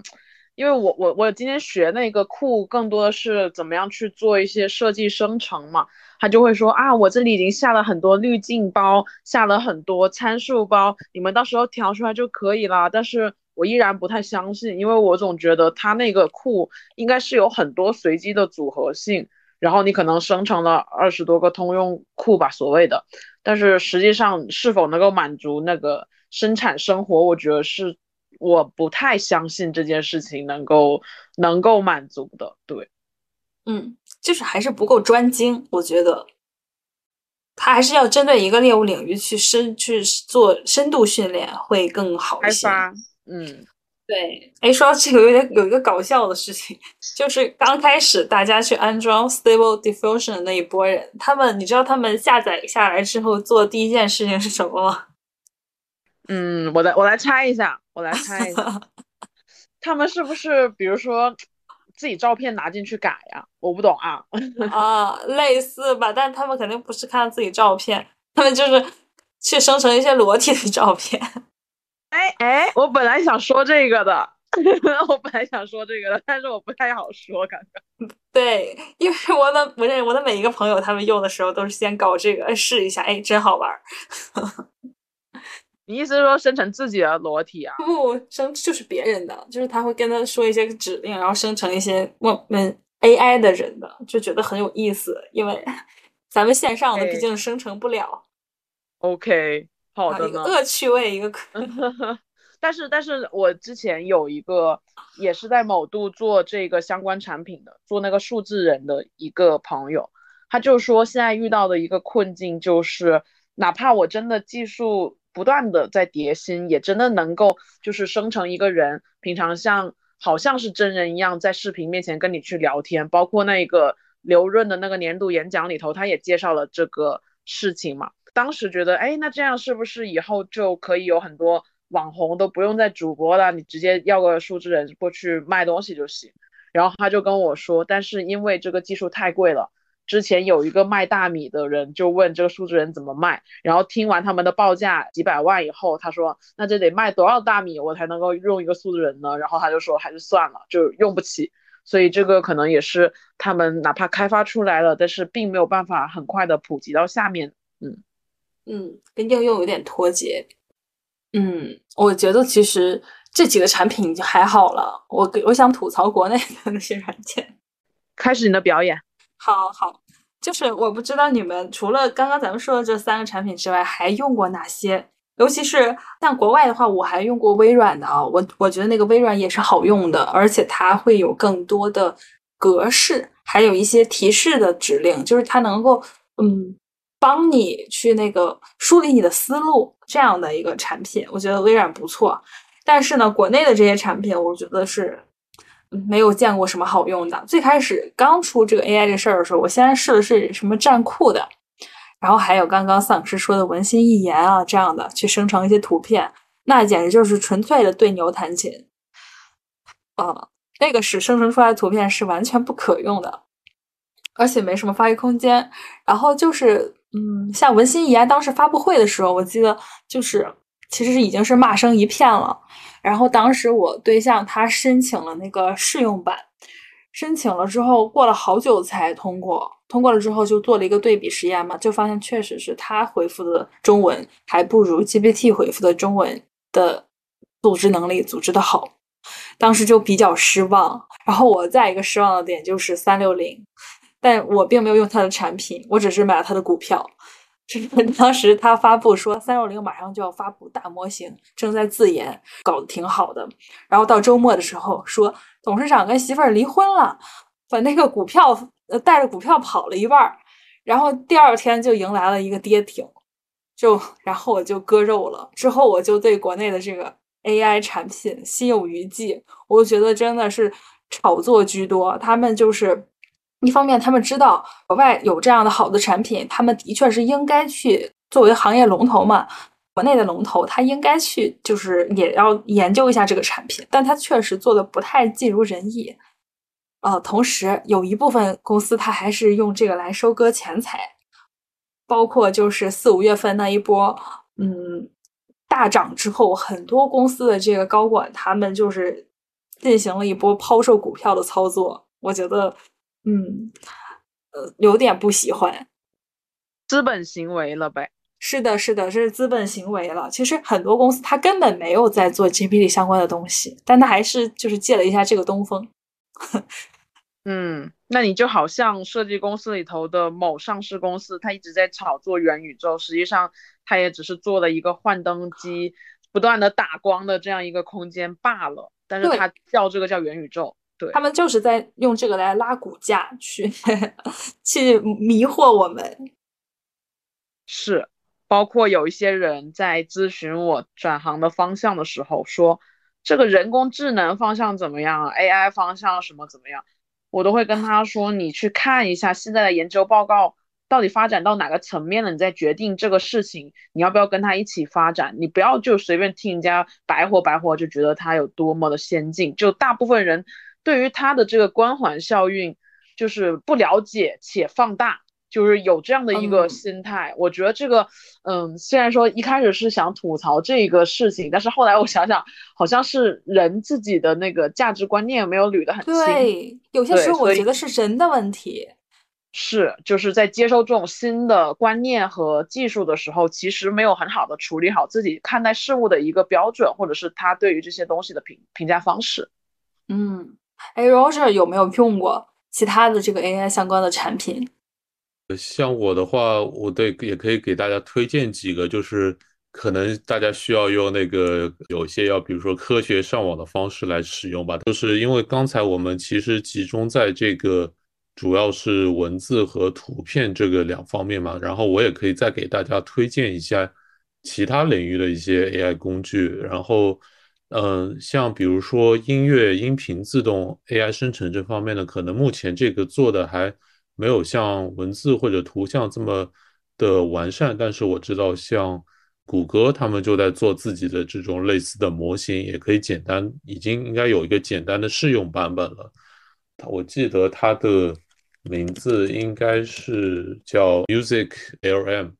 因为我我我今天学那个库，更多的是怎么样去做一些设计生成嘛。他就会说啊，我这里已经下了很多滤镜包，下了很多参数包，你们到时候调出来就可以了。但是。我依然不太相信，因为我总觉得它那个库应该是有很多随机的组合性，然后你可能生成了二十多个通用库吧，所谓的，但是实际上是否能够满足那个生产生活，我觉得是我不太相信这件事情能够能够满足的。对，嗯，就是还是不够专精，我觉得，他还是要针对一个业务领域去深去做深度训练会更好一些。嗯，对，哎，说到这个有点有一个搞笑的事情，就是刚开始大家去安装 Stable Diffusion 的那一波人，他们你知道他们下载下来之后做第一件事情是什么吗？嗯，我来我来猜一下，我来猜一下，他们是不是比如说自己照片拿进去改呀？我不懂啊。啊，类似吧，但他们肯定不是看自己照片，他们就是去生成一些裸体的照片。哎哎，我本来想说这个的，我本来想说这个的，但是我不太好说，感觉。对，因为我的我认我的每一个朋友，他们用的时候都是先搞这个试一下，哎，真好玩。你意思是说生成自己的裸体啊？不，生就是别人的，就是他会跟他说一些指令，然后生成一些我们 AI 的人的，就觉得很有意思，因为 咱们线上的毕竟生成不了。OK。好的呢，恶趣味一个 但是但是我之前有一个也是在某度做这个相关产品的，做那个数字人的一个朋友，他就说现在遇到的一个困境就是，哪怕我真的技术不断的在叠新，也真的能够就是生成一个人，平常像好像是真人一样在视频面前跟你去聊天，包括那个刘润的那个年度演讲里头，他也介绍了这个事情嘛。当时觉得，哎，那这样是不是以后就可以有很多网红都不用再主播了？你直接要个数字人过去卖东西就行。然后他就跟我说，但是因为这个技术太贵了，之前有一个卖大米的人就问这个数字人怎么卖，然后听完他们的报价几百万以后，他说，那这得卖多少大米我才能够用一个数字人呢？然后他就说，还是算了，就用不起。所以这个可能也是他们哪怕开发出来了，但是并没有办法很快的普及到下面，嗯。嗯，跟应用有点脱节。嗯，我觉得其实这几个产品就还好了。我我想吐槽国内的那些软件。开始你的表演。好好，就是我不知道你们除了刚刚咱们说的这三个产品之外，还用过哪些？尤其是像国外的话，我还用过微软的啊。我我觉得那个微软也是好用的，而且它会有更多的格式，还有一些提示的指令，就是它能够嗯。帮你去那个梳理你的思路，这样的一个产品，我觉得微软不错。但是呢，国内的这些产品，我觉得是没有见过什么好用的。最开始刚出这个 AI 这事儿的时候，我先试的是什么站酷的，然后还有刚刚丧尸说的文心一言啊这样的去生成一些图片，那简直就是纯粹的对牛弹琴。啊，那个是生成出来的图片是完全不可用的，而且没什么发挥空间。然后就是，嗯，像文心一言当时发布会的时候，我记得就是其实已经是骂声一片了。然后当时我对象他申请了那个试用版，申请了之后过了好久才通过，通过了之后就做了一个对比实验嘛，就发现确实是他回复的中文还不如 GPT 回复的中文的组织能力组织的好。当时就比较失望，然后我再一个失望的点就是三六零，但我并没有用它的产品，我只是买了它的股票。当时他发布说三六零马上就要发布大模型，正在自研，搞得挺好的。然后到周末的时候说董事长跟媳妇儿离婚了，把那个股票呃带着股票跑了一半儿，然后第二天就迎来了一个跌停，就然后我就割肉了。之后我就对国内的这个。AI 产品心有余悸，我觉得真的是炒作居多。他们就是一方面，他们知道国外有这样的好的产品，他们的确是应该去作为行业龙头嘛。国内的龙头，他应该去就是也要研究一下这个产品，但他确实做的不太尽如人意。呃，同时有一部分公司，他还是用这个来收割钱财，包括就是四五月份那一波，嗯。大涨之后，很多公司的这个高管他们就是进行了一波抛售股票的操作。我觉得，嗯，呃，有点不喜欢，资本行为了呗。是的，是的，这是资本行为了。其实很多公司它根本没有在做 GPT 相关的东西，但它还是就是借了一下这个东风。嗯，那你就好像设计公司里头的某上市公司，它一直在炒作元宇宙，实际上。它也只是做了一个幻灯机，不断的打光的这样一个空间罢了。但是它叫这个叫元宇宙，对他们就是在用这个来拉股价，去去迷惑我们。是，包括有一些人在咨询我转行的方向的时候，说这个人工智能方向怎么样，AI 方向什么怎么样，我都会跟他说，你去看一下现在的研究报告。到底发展到哪个层面了？你再决定这个事情，你要不要跟他一起发展？你不要就随便听人家白活白活，就觉得他有多么的先进。就大部分人对于他的这个光环效应，就是不了解且放大，就是有这样的一个心态。我觉得这个，嗯，虽然说一开始是想吐槽这个事情，但是后来我想想，好像是人自己的那个价值观念没有捋得很清。对，有些时候我觉得是人的问题。是，就是在接受这种新的观念和技术的时候，其实没有很好的处理好自己看待事物的一个标准，或者是他对于这些东西的评评价方式。嗯，哎，Roger 有没有用过其他的这个 AI 相关的产品？像我的话，我对也可以给大家推荐几个，就是可能大家需要用那个有些要，比如说科学上网的方式来使用吧。就是因为刚才我们其实集中在这个。主要是文字和图片这个两方面嘛，然后我也可以再给大家推荐一下其他领域的一些 AI 工具。然后，嗯，像比如说音乐音频自动 AI 生成这方面呢，可能目前这个做的还没有像文字或者图像这么的完善。但是我知道，像谷歌他们就在做自己的这种类似的模型，也可以简单，已经应该有一个简单的试用版本了。我记得它的。名字应该是叫 Music LM，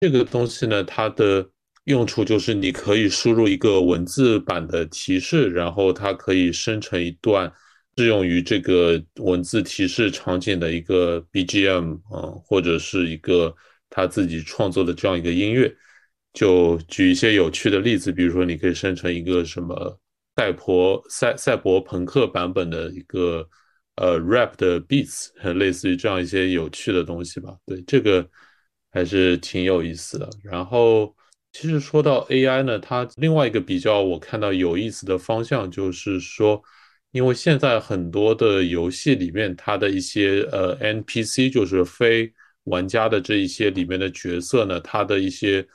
这个东西呢，它的用处就是你可以输入一个文字版的提示，然后它可以生成一段适用于这个文字提示场景的一个 BGM，嗯，或者是一个他自己创作的这样一个音乐。就举一些有趣的例子，比如说你可以生成一个什么赛博赛赛博朋克版本的一个。呃，rap 的 beats，类似于这样一些有趣的东西吧。对，这个还是挺有意思的。然后，其实说到 AI 呢，它另外一个比较我看到有意思的方向就是说，因为现在很多的游戏里面，它的一些呃 NPC，就是非玩家的这一些里面的角色呢，它的一些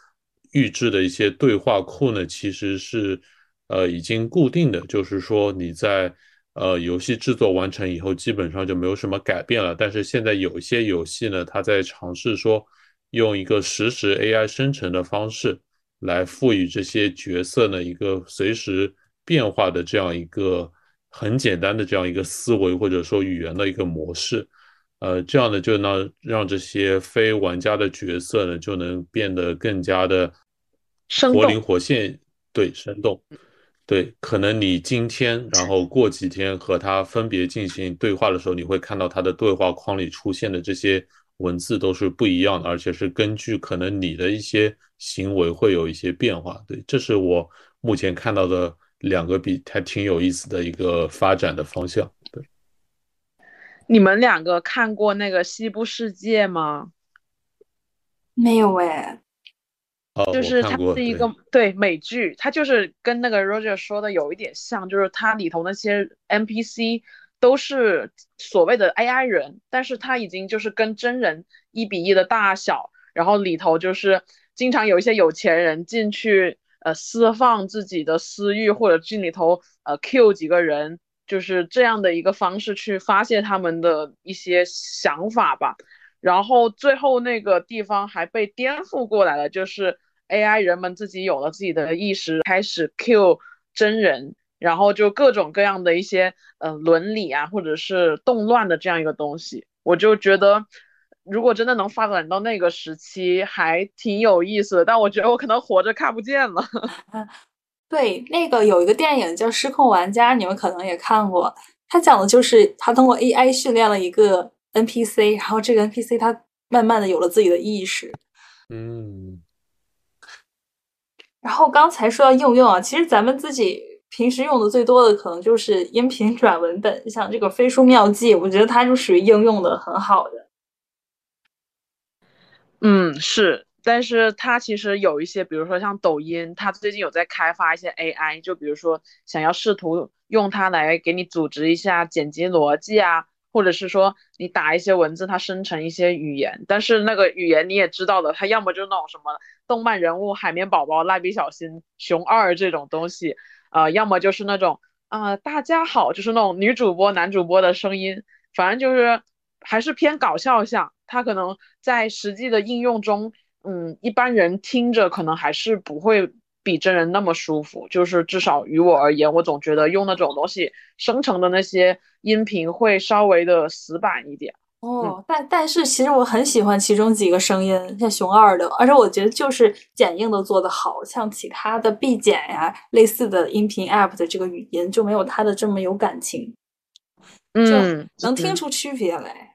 预置的一些对话库呢，其实是呃已经固定的，就是说你在呃，游戏制作完成以后，基本上就没有什么改变了。但是现在有一些游戏呢，它在尝试说用一个实时 AI 生成的方式来赋予这些角色呢一个随时变化的这样一个很简单的这样一个思维或者说语言的一个模式。呃，这样呢就能让这些非玩家的角色呢就能变得更加的活灵活现，对，生动。对，可能你今天，然后过几天和他分别进行对话的时候，你会看到他的对话框里出现的这些文字都是不一样的，而且是根据可能你的一些行为会有一些变化。对，这是我目前看到的两个比还挺有意思的一个发展的方向。对，你们两个看过那个《西部世界》吗？没有哎。就是它是一个对美剧，它就是跟那个 Roger 说的有一点像，就是它里头那些 NPC 都是所谓的 AI 人，但是它已经就是跟真人一比一的大小，然后里头就是经常有一些有钱人进去呃释放自己的私欲，或者进里头呃 Q 几个人，就是这样的一个方式去发泄他们的一些想法吧。然后最后那个地方还被颠覆过来了，就是 AI 人们自己有了自己的意识，开始 Q 真人，然后就各种各样的一些呃伦理啊，或者是动乱的这样一个东西。我就觉得，如果真的能发展到那个时期，还挺有意思的。但我觉得我可能活着看不见了。对，那个有一个电影叫《失控玩家》，你们可能也看过，它讲的就是他通过 AI 训练了一个。NPC，然后这个 NPC 它慢慢的有了自己的意识，嗯。然后刚才说到应用啊，其实咱们自己平时用的最多的可能就是音频转文本，像这个飞书妙记，我觉得它就属于应用的很好的。嗯，是，但是它其实有一些，比如说像抖音，它最近有在开发一些 AI，就比如说想要试图用它来给你组织一下剪辑逻辑啊。或者是说你打一些文字，它生成一些语言，但是那个语言你也知道的，它要么就是那种什么动漫人物、海绵宝宝、蜡笔小新、熊二这种东西，呃，要么就是那种啊大家好，就是那种女主播、男主播的声音，反正就是还是偏搞笑向。它可能在实际的应用中，嗯，一般人听着可能还是不会。比真人那么舒服，就是至少于我而言，我总觉得用那种东西生成的那些音频会稍微的死板一点。哦，但但是其实我很喜欢其中几个声音，像熊二的，而且我觉得就是剪映的做的好，像其他的 B 剪呀类似的音频 App 的这个语音就没有它的这么有感情，嗯，能听出区别来。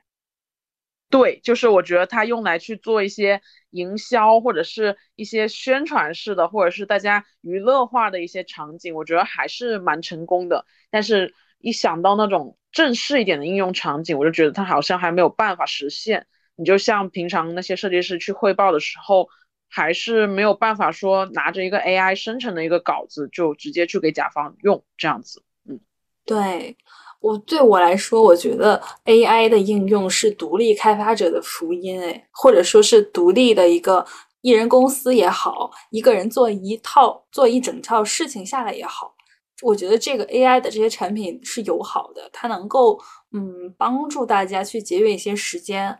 对，就是我觉得它用来去做一些营销或者是一些宣传式的，或者是大家娱乐化的一些场景，我觉得还是蛮成功的。但是，一想到那种正式一点的应用场景，我就觉得它好像还没有办法实现。你就像平常那些设计师去汇报的时候，还是没有办法说拿着一个 AI 生成的一个稿子就直接去给甲方用这样子。嗯，对。我对我来说，我觉得 AI 的应用是独立开发者的福音，哎，或者说是独立的一个艺人公司也好，一个人做一套做一整套事情下来也好，我觉得这个 AI 的这些产品是友好的，它能够嗯帮助大家去节约一些时间，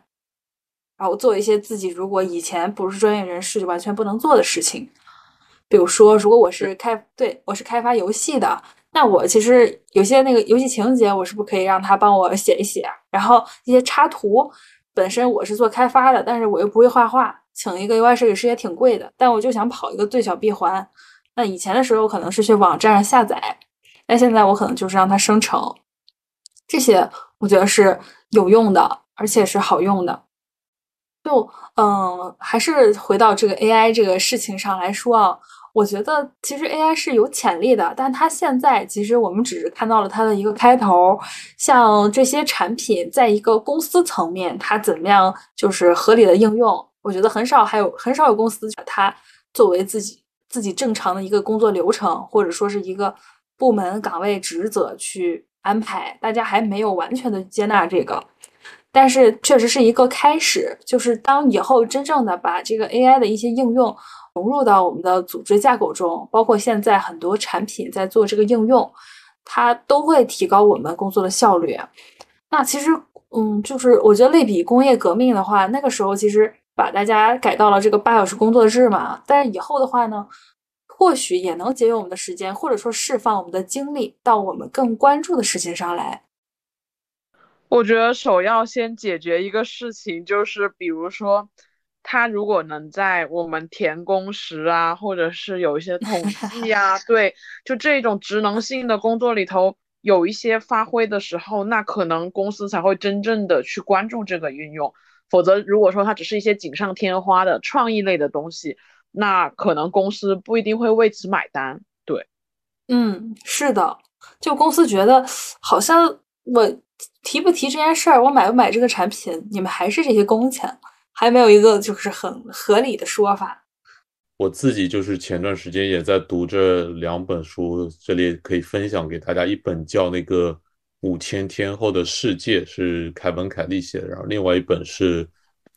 然后做一些自己如果以前不是专业人士就完全不能做的事情，比如说，如果我是开对我是开发游戏的。那我其实有些那个游戏情节，我是不是可以让他帮我写一写？然后一些插图，本身我是做开发的，但是我又不会画画，请一个 UI 设计师也挺贵的。但我就想跑一个最小闭环。那以前的时候可能是去网站上下载，那现在我可能就是让它生成。这些我觉得是有用的，而且是好用的。就嗯，还是回到这个 AI 这个事情上来说啊。我觉得其实 AI 是有潜力的，但它现在其实我们只是看到了它的一个开头。像这些产品，在一个公司层面，它怎么样就是合理的应用？我觉得很少，还有很少有公司把它作为自己自己正常的一个工作流程，或者说是一个部门岗位职责去安排。大家还没有完全的接纳这个，但是确实是一个开始。就是当以后真正的把这个 AI 的一些应用。融入到我们的组织架构中，包括现在很多产品在做这个应用，它都会提高我们工作的效率。那其实，嗯，就是我觉得类比工业革命的话，那个时候其实把大家改到了这个八小时工作制嘛。但是以后的话呢，或许也能节约我们的时间，或者说释放我们的精力到我们更关注的事情上来。我觉得首要先解决一个事情，就是比如说，他如果能在我们填工时啊，或者是有一些统计啊，对，就这种职能性的工作里头有一些发挥的时候，那可能公司才会真正的去关注这个运用。否则，如果说它只是一些锦上添花的创意类的东西，那可能公司不一定会为此买单。对，嗯，是的，就公司觉得好像我。提不提这件事儿，我买不买这个产品，你们还是这些工钱，还没有一个就是很合理的说法。我自己就是前段时间也在读这两本书，这里可以分享给大家。一本叫那个《五千天后的世界》，是凯文·凯利写的，然后另外一本是《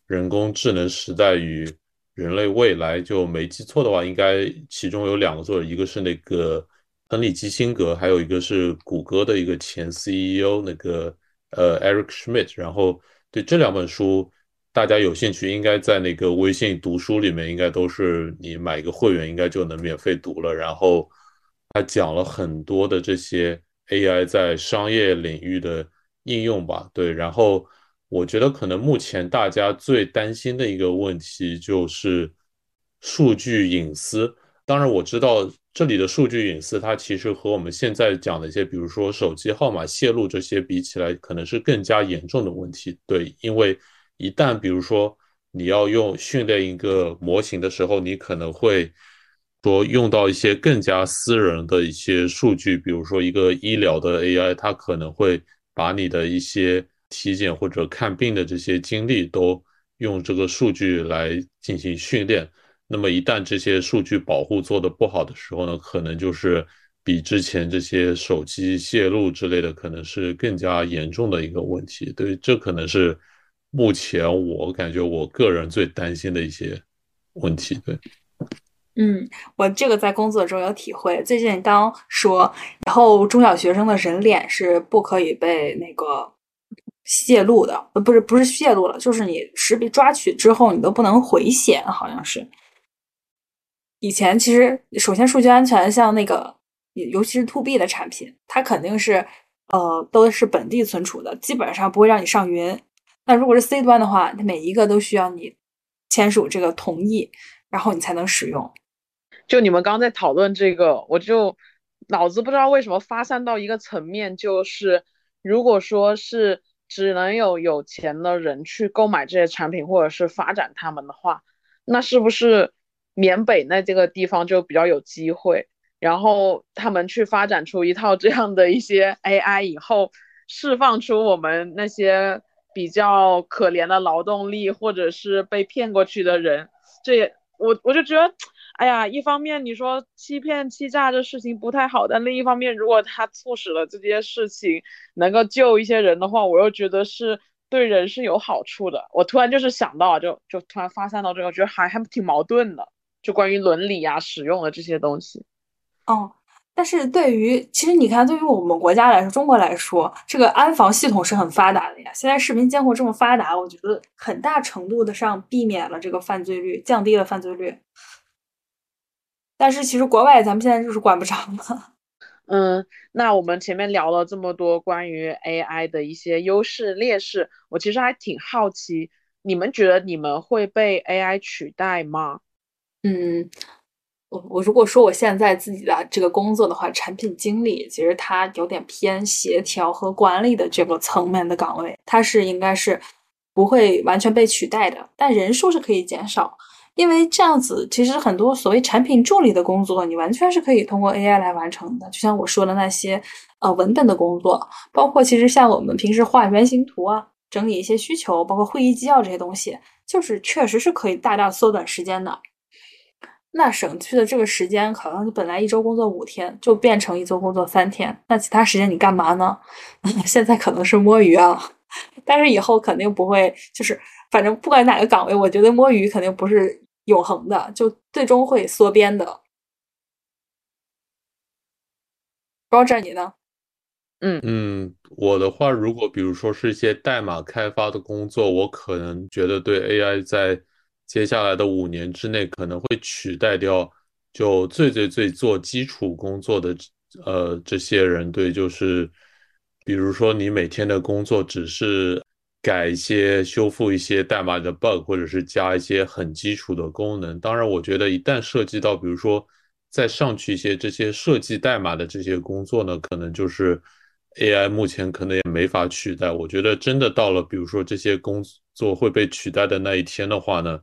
人工智能时代与人类未来》。就没记错的话，应该其中有两个作者，一个是那个。亨利基辛格，还有一个是谷歌的一个前 CEO，那个呃 Eric Schmidt。然后对这两本书，大家有兴趣，应该在那个微信读书里面，应该都是你买一个会员，应该就能免费读了。然后他讲了很多的这些 AI 在商业领域的应用吧。对，然后我觉得可能目前大家最担心的一个问题就是数据隐私。当然我知道。这里的数据隐私，它其实和我们现在讲的一些，比如说手机号码泄露这些比起来，可能是更加严重的问题。对，因为一旦比如说你要用训练一个模型的时候，你可能会说用到一些更加私人的一些数据，比如说一个医疗的 AI，它可能会把你的一些体检或者看病的这些经历都用这个数据来进行训练。那么一旦这些数据保护做得不好的时候呢，可能就是比之前这些手机泄露之类的，可能是更加严重的一个问题。对，这可能是目前我感觉我个人最担心的一些问题。对，嗯，我这个在工作中有体会。最近刚说，然后中小学生的人脸是不可以被那个泄露的，呃，不是不是泄露了，就是你识别抓取之后，你都不能回显，好像是。以前其实，首先数据安全，像那个，尤其是 to B 的产品，它肯定是，呃，都是本地存储的，基本上不会让你上云。那如果是 C 端的话，它每一个都需要你签署这个同意，然后你才能使用。就你们刚在讨论这个，我就脑子不知道为什么发散到一个层面，就是如果说是只能有有钱的人去购买这些产品，或者是发展他们的话，那是不是？缅北那这个地方就比较有机会，然后他们去发展出一套这样的一些 AI 以后，释放出我们那些比较可怜的劳动力或者是被骗过去的人，这也我我就觉得，哎呀，一方面你说欺骗欺诈这事情不太好，但另一方面，如果它促使了这件事情能够救一些人的话，我又觉得是对人是有好处的。我突然就是想到，就就突然发散到这个，觉得还还挺矛盾的。就关于伦理呀、使用的这些东西，哦，但是对于其实你看，对于我们国家来说，中国来说，这个安防系统是很发达的呀。现在视频监控这么发达，我觉得很大程度的上避免了这个犯罪率，降低了犯罪率。但是其实国外咱们现在就是管不着嘛。嗯，那我们前面聊了这么多关于 AI 的一些优势劣势，我其实还挺好奇，你们觉得你们会被 AI 取代吗？嗯，我我如果说我现在自己的这个工作的话，产品经理其实它有点偏协调和管理的这个层面的岗位，它是应该是不会完全被取代的，但人数是可以减少，因为这样子其实很多所谓产品助理的工作，你完全是可以通过 AI 来完成的，就像我说的那些呃文本的工作，包括其实像我们平时画原型图啊，整理一些需求，包括会议纪要这些东西，就是确实是可以大大缩短时间的。那省去的这个时间，可能你本来一周工作五天，就变成一周工作三天。那其他时间你干嘛呢？现在可能是摸鱼啊，但是以后肯定不会，就是反正不管哪个岗位，我觉得摸鱼肯定不是永恒的，就最终会缩编的。Roger，你呢？嗯嗯，我的话，如果比如说是一些代码开发的工作，我可能觉得对 AI 在接下来的五年之内可能会取代掉就最最最做基础工作的呃这些人，对，就是比如说你每天的工作只是改一些、修复一些代码的 bug，或者是加一些很基础的功能。当然，我觉得一旦涉及到比如说再上去一些这些设计代码的这些工作呢，可能就是。AI 目前可能也没法取代，我觉得真的到了，比如说这些工作会被取代的那一天的话呢，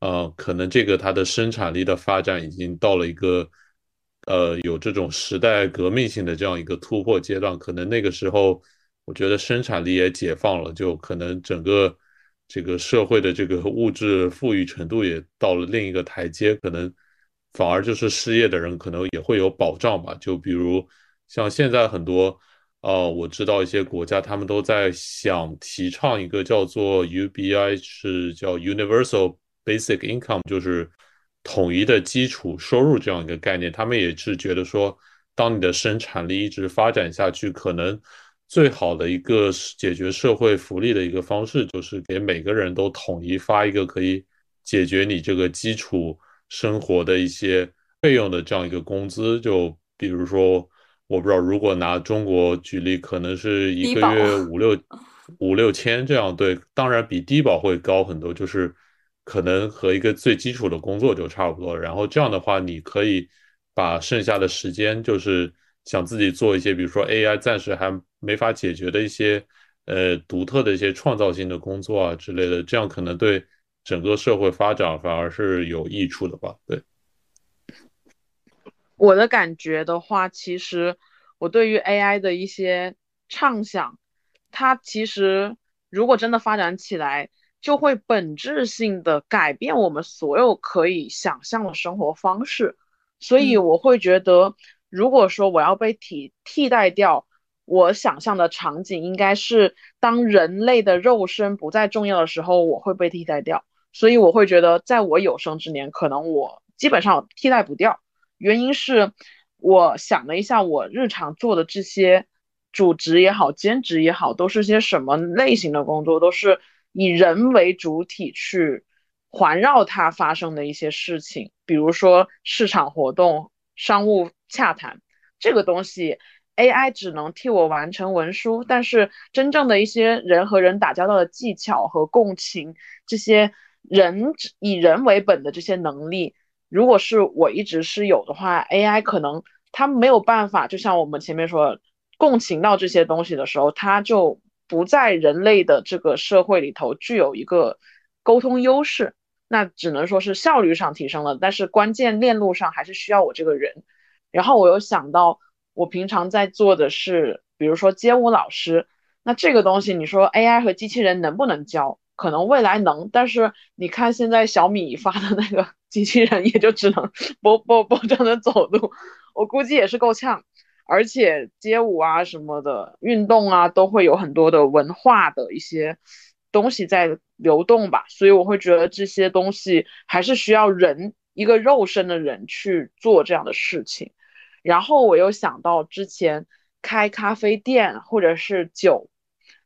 呃，可能这个它的生产力的发展已经到了一个，呃，有这种时代革命性的这样一个突破阶段，可能那个时候，我觉得生产力也解放了，就可能整个这个社会的这个物质富裕程度也到了另一个台阶，可能反而就是失业的人可能也会有保障吧，就比如像现在很多。呃，我知道一些国家，他们都在想提倡一个叫做 UBI，是叫 Universal Basic Income，就是统一的基础收入这样一个概念。他们也是觉得说，当你的生产力一直发展下去，可能最好的一个解决社会福利的一个方式，就是给每个人都统一发一个可以解决你这个基础生活的一些费用的这样一个工资。就比如说。我不知道，如果拿中国举例，可能是一个月 五六五六千这样。对，当然比低保会高很多，就是可能和一个最基础的工作就差不多。然后这样的话，你可以把剩下的时间，就是想自己做一些，比如说 AI 暂时还没法解决的一些呃独特的一些创造性的工作啊之类的。这样可能对整个社会发展反而是有益处的吧？对。我的感觉的话，其实我对于 AI 的一些畅想，它其实如果真的发展起来，就会本质性的改变我们所有可以想象的生活方式。所以我会觉得，如果说我要被替替代掉，我想象的场景应该是当人类的肉身不再重要的时候，我会被替代掉。所以我会觉得，在我有生之年，可能我基本上替代不掉。原因是，我想了一下，我日常做的这些主职也好，兼职也好，都是些什么类型的工作？都是以人为主体去环绕它发生的一些事情，比如说市场活动、商务洽谈这个东西，AI 只能替我完成文书，但是真正的一些人和人打交道的技巧和共情，这些人以人为本的这些能力。如果是我一直是有的话，AI 可能它没有办法，就像我们前面说，共情到这些东西的时候，它就不在人类的这个社会里头具有一个沟通优势，那只能说是效率上提升了，但是关键链路上还是需要我这个人。然后我又想到，我平常在做的是，比如说街舞老师，那这个东西你说 AI 和机器人能不能教？可能未来能，但是你看现在小米发的那个 机器人，也就只能啵啵啵这样的走路，我估计也是够呛。而且街舞啊什么的运动啊，都会有很多的文化的一些东西在流动吧，所以我会觉得这些东西还是需要人一个肉身的人去做这样的事情。然后我又想到之前开咖啡店或者是酒，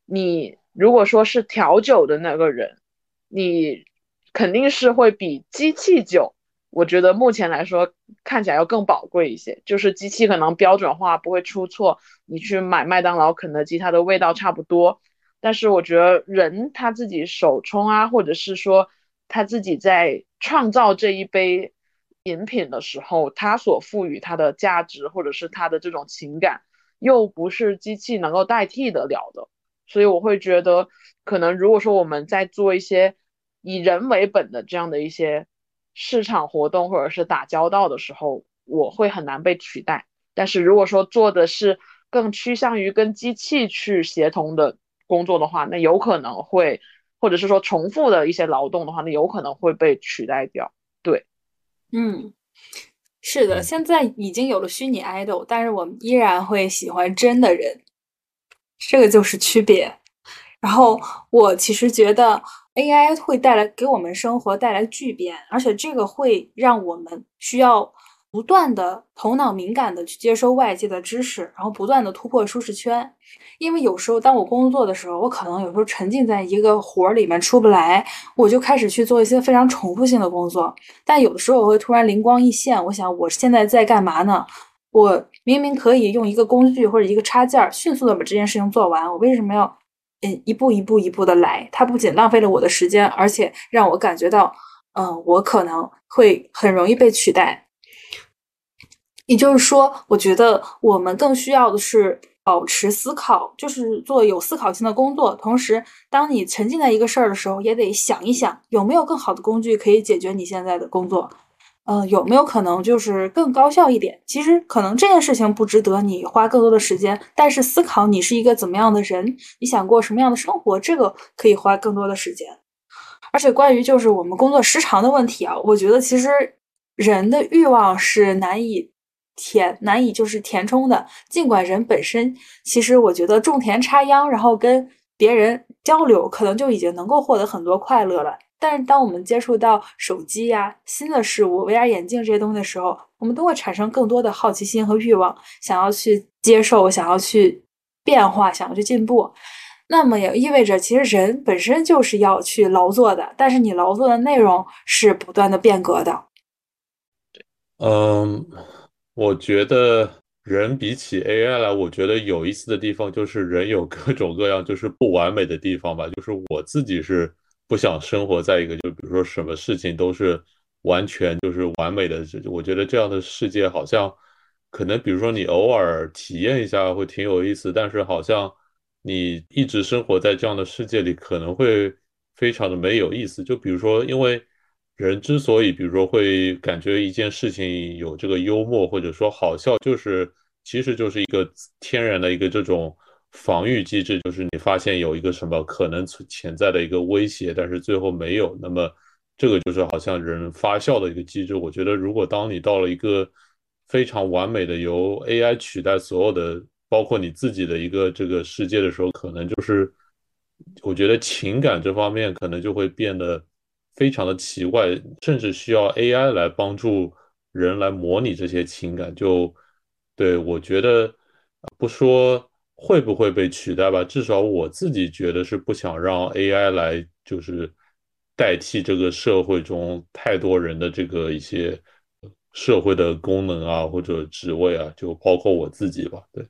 你。如果说是调酒的那个人，你肯定是会比机器酒，我觉得目前来说看起来要更宝贵一些。就是机器可能标准化不会出错，你去买麦当劳、肯德基，它的味道差不多。但是我觉得人他自己手冲啊，或者是说他自己在创造这一杯饮品的时候，他所赋予它的价值，或者是他的这种情感，又不是机器能够代替得了的。所以我会觉得，可能如果说我们在做一些以人为本的这样的一些市场活动或者是打交道的时候，我会很难被取代。但是如果说做的是更趋向于跟机器去协同的工作的话，那有可能会，或者是说重复的一些劳动的话，那有可能会被取代掉。对，嗯，是的，现在已经有了虚拟 idol，但是我们依然会喜欢真的人。这个就是区别。然后我其实觉得 AI 会带来给我们生活带来巨变，而且这个会让我们需要不断的头脑敏感的去接收外界的知识，然后不断的突破舒适圈。因为有时候当我工作的时候，我可能有时候沉浸在一个活儿里面出不来，我就开始去做一些非常重复性的工作。但有的时候我会突然灵光一现，我想我现在在干嘛呢？我明明可以用一个工具或者一个插件迅速的把这件事情做完，我为什么要嗯一步一步一步的来？它不仅浪费了我的时间，而且让我感觉到。嗯，我可能会很容易被取代。也就是说，我觉得我们更需要的是保持思考，就是做有思考性的工作。同时，当你沉浸在一个事儿的时候，也得想一想有没有更好的工具可以解决你现在的工作。嗯，有没有可能就是更高效一点？其实可能这件事情不值得你花更多的时间，但是思考你是一个怎么样的人，你想过什么样的生活，这个可以花更多的时间。而且关于就是我们工作时长的问题啊，我觉得其实人的欲望是难以填、难以就是填充的。尽管人本身其实我觉得种田插秧，然后跟别人交流，可能就已经能够获得很多快乐了。但是当我们接触到手机呀、新的事物、VR 眼镜这些东西的时候，我们都会产生更多的好奇心和欲望，想要去接受、想要去变化、想要去进步。那么也意味着，其实人本身就是要去劳作的，但是你劳作的内容是不断的变革的。嗯，我觉得人比起 AI 来，我觉得有意思的地方就是人有各种各样就是不完美的地方吧。就是我自己是不想生活在一个就比如说什么事情都是完全就是完美的，我觉得这样的世界好像可能比如说你偶尔体验一下会挺有意思，但是好像。你一直生活在这样的世界里，可能会非常的没有意思。就比如说，因为人之所以，比如说会感觉一件事情有这个幽默或者说好笑，就是其实就是一个天然的一个这种防御机制，就是你发现有一个什么可能潜在的一个威胁，但是最后没有，那么这个就是好像人发笑的一个机制。我觉得，如果当你到了一个非常完美的由 AI 取代所有的。包括你自己的一个这个世界的时候，可能就是我觉得情感这方面可能就会变得非常的奇怪，甚至需要 AI 来帮助人来模拟这些情感。就对我觉得不说会不会被取代吧，至少我自己觉得是不想让 AI 来就是代替这个社会中太多人的这个一些社会的功能啊或者职位啊，就包括我自己吧，对。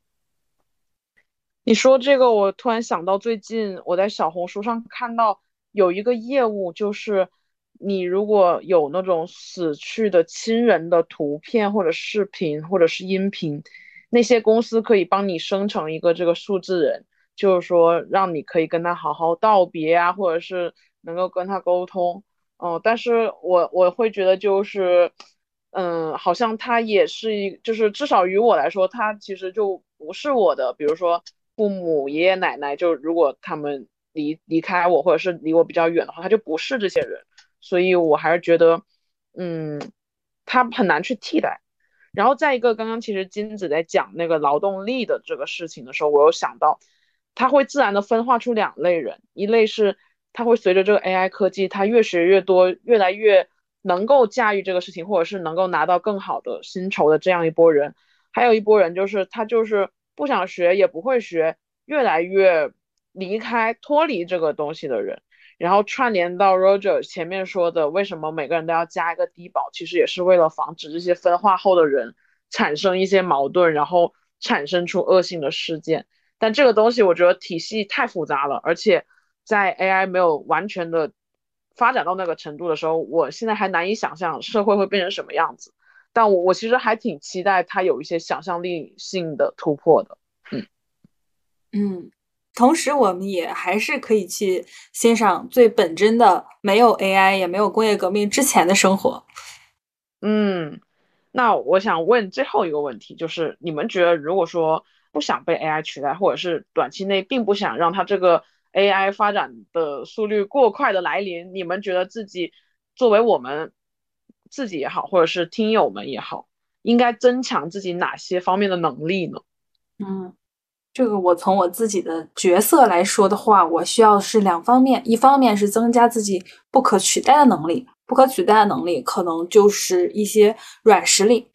你说这个，我突然想到，最近我在小红书上看到有一个业务，就是你如果有那种死去的亲人的图片或者视频或者是音频，那些公司可以帮你生成一个这个数字人，就是说让你可以跟他好好道别啊，或者是能够跟他沟通。嗯，但是我我会觉得就是，嗯，好像他也是一，就是至少于我来说，他其实就不是我的，比如说。父母、爷爷奶奶，就如果他们离离开我，或者是离我比较远的话，他就不是这些人，所以我还是觉得，嗯，他很难去替代。然后再一个，刚刚其实金子在讲那个劳动力的这个事情的时候，我有想到，他会自然的分化出两类人，一类是他会随着这个 AI 科技，他越学越多，越来越能够驾驭这个事情，或者是能够拿到更好的薪酬的这样一波人，还有一波人就是他就是。不想学也不会学，越来越离开脱离这个东西的人，然后串联到 Roger 前面说的，为什么每个人都要加一个低保，其实也是为了防止这些分化后的人产生一些矛盾，然后产生出恶性的事件。但这个东西我觉得体系太复杂了，而且在 AI 没有完全的发展到那个程度的时候，我现在还难以想象社会会变成什么样子。但我我其实还挺期待它有一些想象力性的突破的，嗯嗯，同时我们也还是可以去欣赏最本真的没有 AI 也没有工业革命之前的生活，嗯，那我想问最后一个问题，就是你们觉得如果说不想被 AI 取代，或者是短期内并不想让它这个 AI 发展的速率过快的来临，你们觉得自己作为我们？自己也好，或者是听友们也好，应该增强自己哪些方面的能力呢？嗯，这个我从我自己的角色来说的话，我需要是两方面，一方面是增加自己不可取代的能力，不可取代的能力可能就是一些软实力。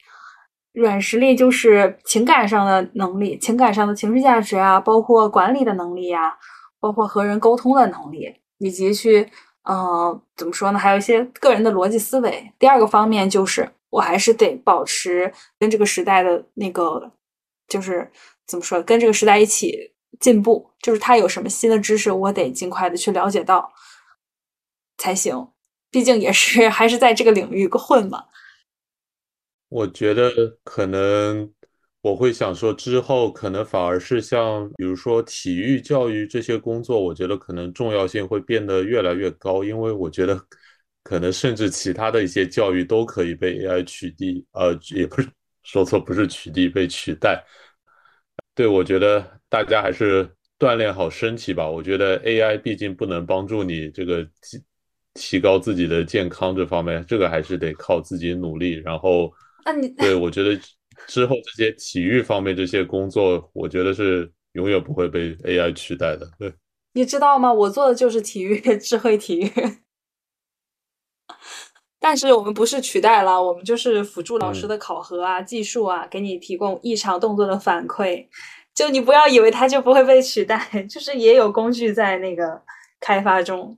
软实力就是情感上的能力，情感上的情绪价值啊，包括管理的能力呀，包括和人沟通的能力，以及去，嗯，怎么说呢？还有一些个人的逻辑思维。第二个方面就是，我还是得保持跟这个时代的那个，就是怎么说，跟这个时代一起进步。就是他有什么新的知识，我得尽快的去了解到才行。毕竟也是 还是在这个领域混嘛。我觉得可能我会想说，之后可能反而是像比如说体育教育这些工作，我觉得可能重要性会变得越来越高，因为我觉得可能甚至其他的一些教育都可以被 AI 取缔，呃，也不是说错，不是取缔，被取代。对，我觉得大家还是锻炼好身体吧。我觉得 AI 毕竟不能帮助你这个提提高自己的健康这方面，这个还是得靠自己努力，然后。那你对我觉得之后这些体育方面这些工作，我觉得是永远不会被 AI 取代的。对，你知道吗？我做的就是体育，智慧体育。但是我们不是取代了，我们就是辅助老师的考核啊、技术啊，给你提供异常动作的反馈。就你不要以为它就不会被取代，就是也有工具在那个开发中。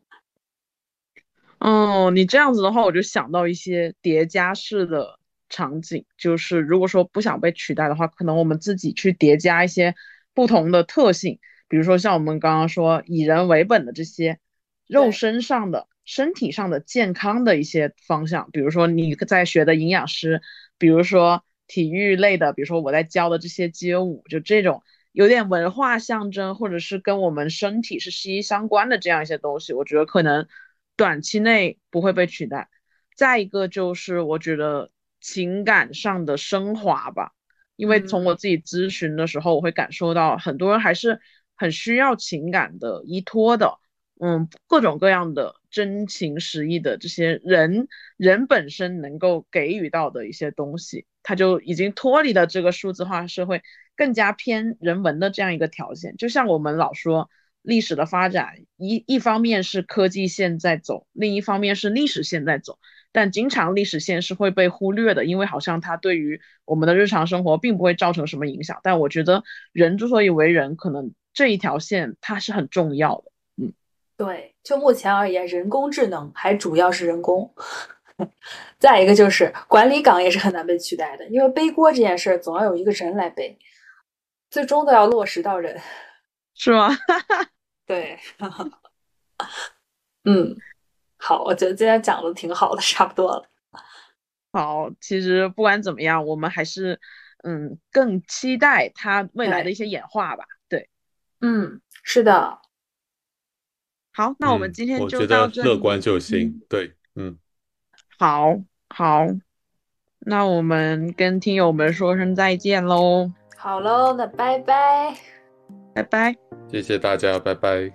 哦，你这样子的话，我就想到一些叠加式的。场景就是，如果说不想被取代的话，可能我们自己去叠加一些不同的特性，比如说像我们刚刚说以人为本的这些肉身上的、身体上的健康的一些方向，比如说你在学的营养师，比如说体育类的，比如说我在教的这些街舞，就这种有点文化象征或者是跟我们身体是息息相关的这样一些东西，我觉得可能短期内不会被取代。再一个就是我觉得。情感上的升华吧，因为从我自己咨询的时候，我会感受到很多人还是很需要情感的依托的，嗯，各种各样的真情实意的这些人人本身能够给予到的一些东西，他就已经脱离了这个数字化社会，更加偏人文的这样一个条件。就像我们老说，历史的发展一一方面是科技线在走，另一方面是历史线在走。但经常历史线是会被忽略的，因为好像它对于我们的日常生活并不会造成什么影响。但我觉得人之所以为人，可能这一条线它是很重要的。嗯，对，就目前而言，人工智能还主要是人工。再一个就是管理岗也是很难被取代的，因为背锅这件事总要有一个人来背，最终都要落实到人，是吗？对，嗯。好，我觉得今天讲的挺好的，差不多了。好，其实不管怎么样，我们还是嗯更期待它未来的一些演化吧。对，嗯，是的。好，那我们今天就觉得乐观就行。对，嗯。好，好，那我们跟听友们说声再见喽。好喽，那拜拜，拜拜，谢谢大家，拜拜。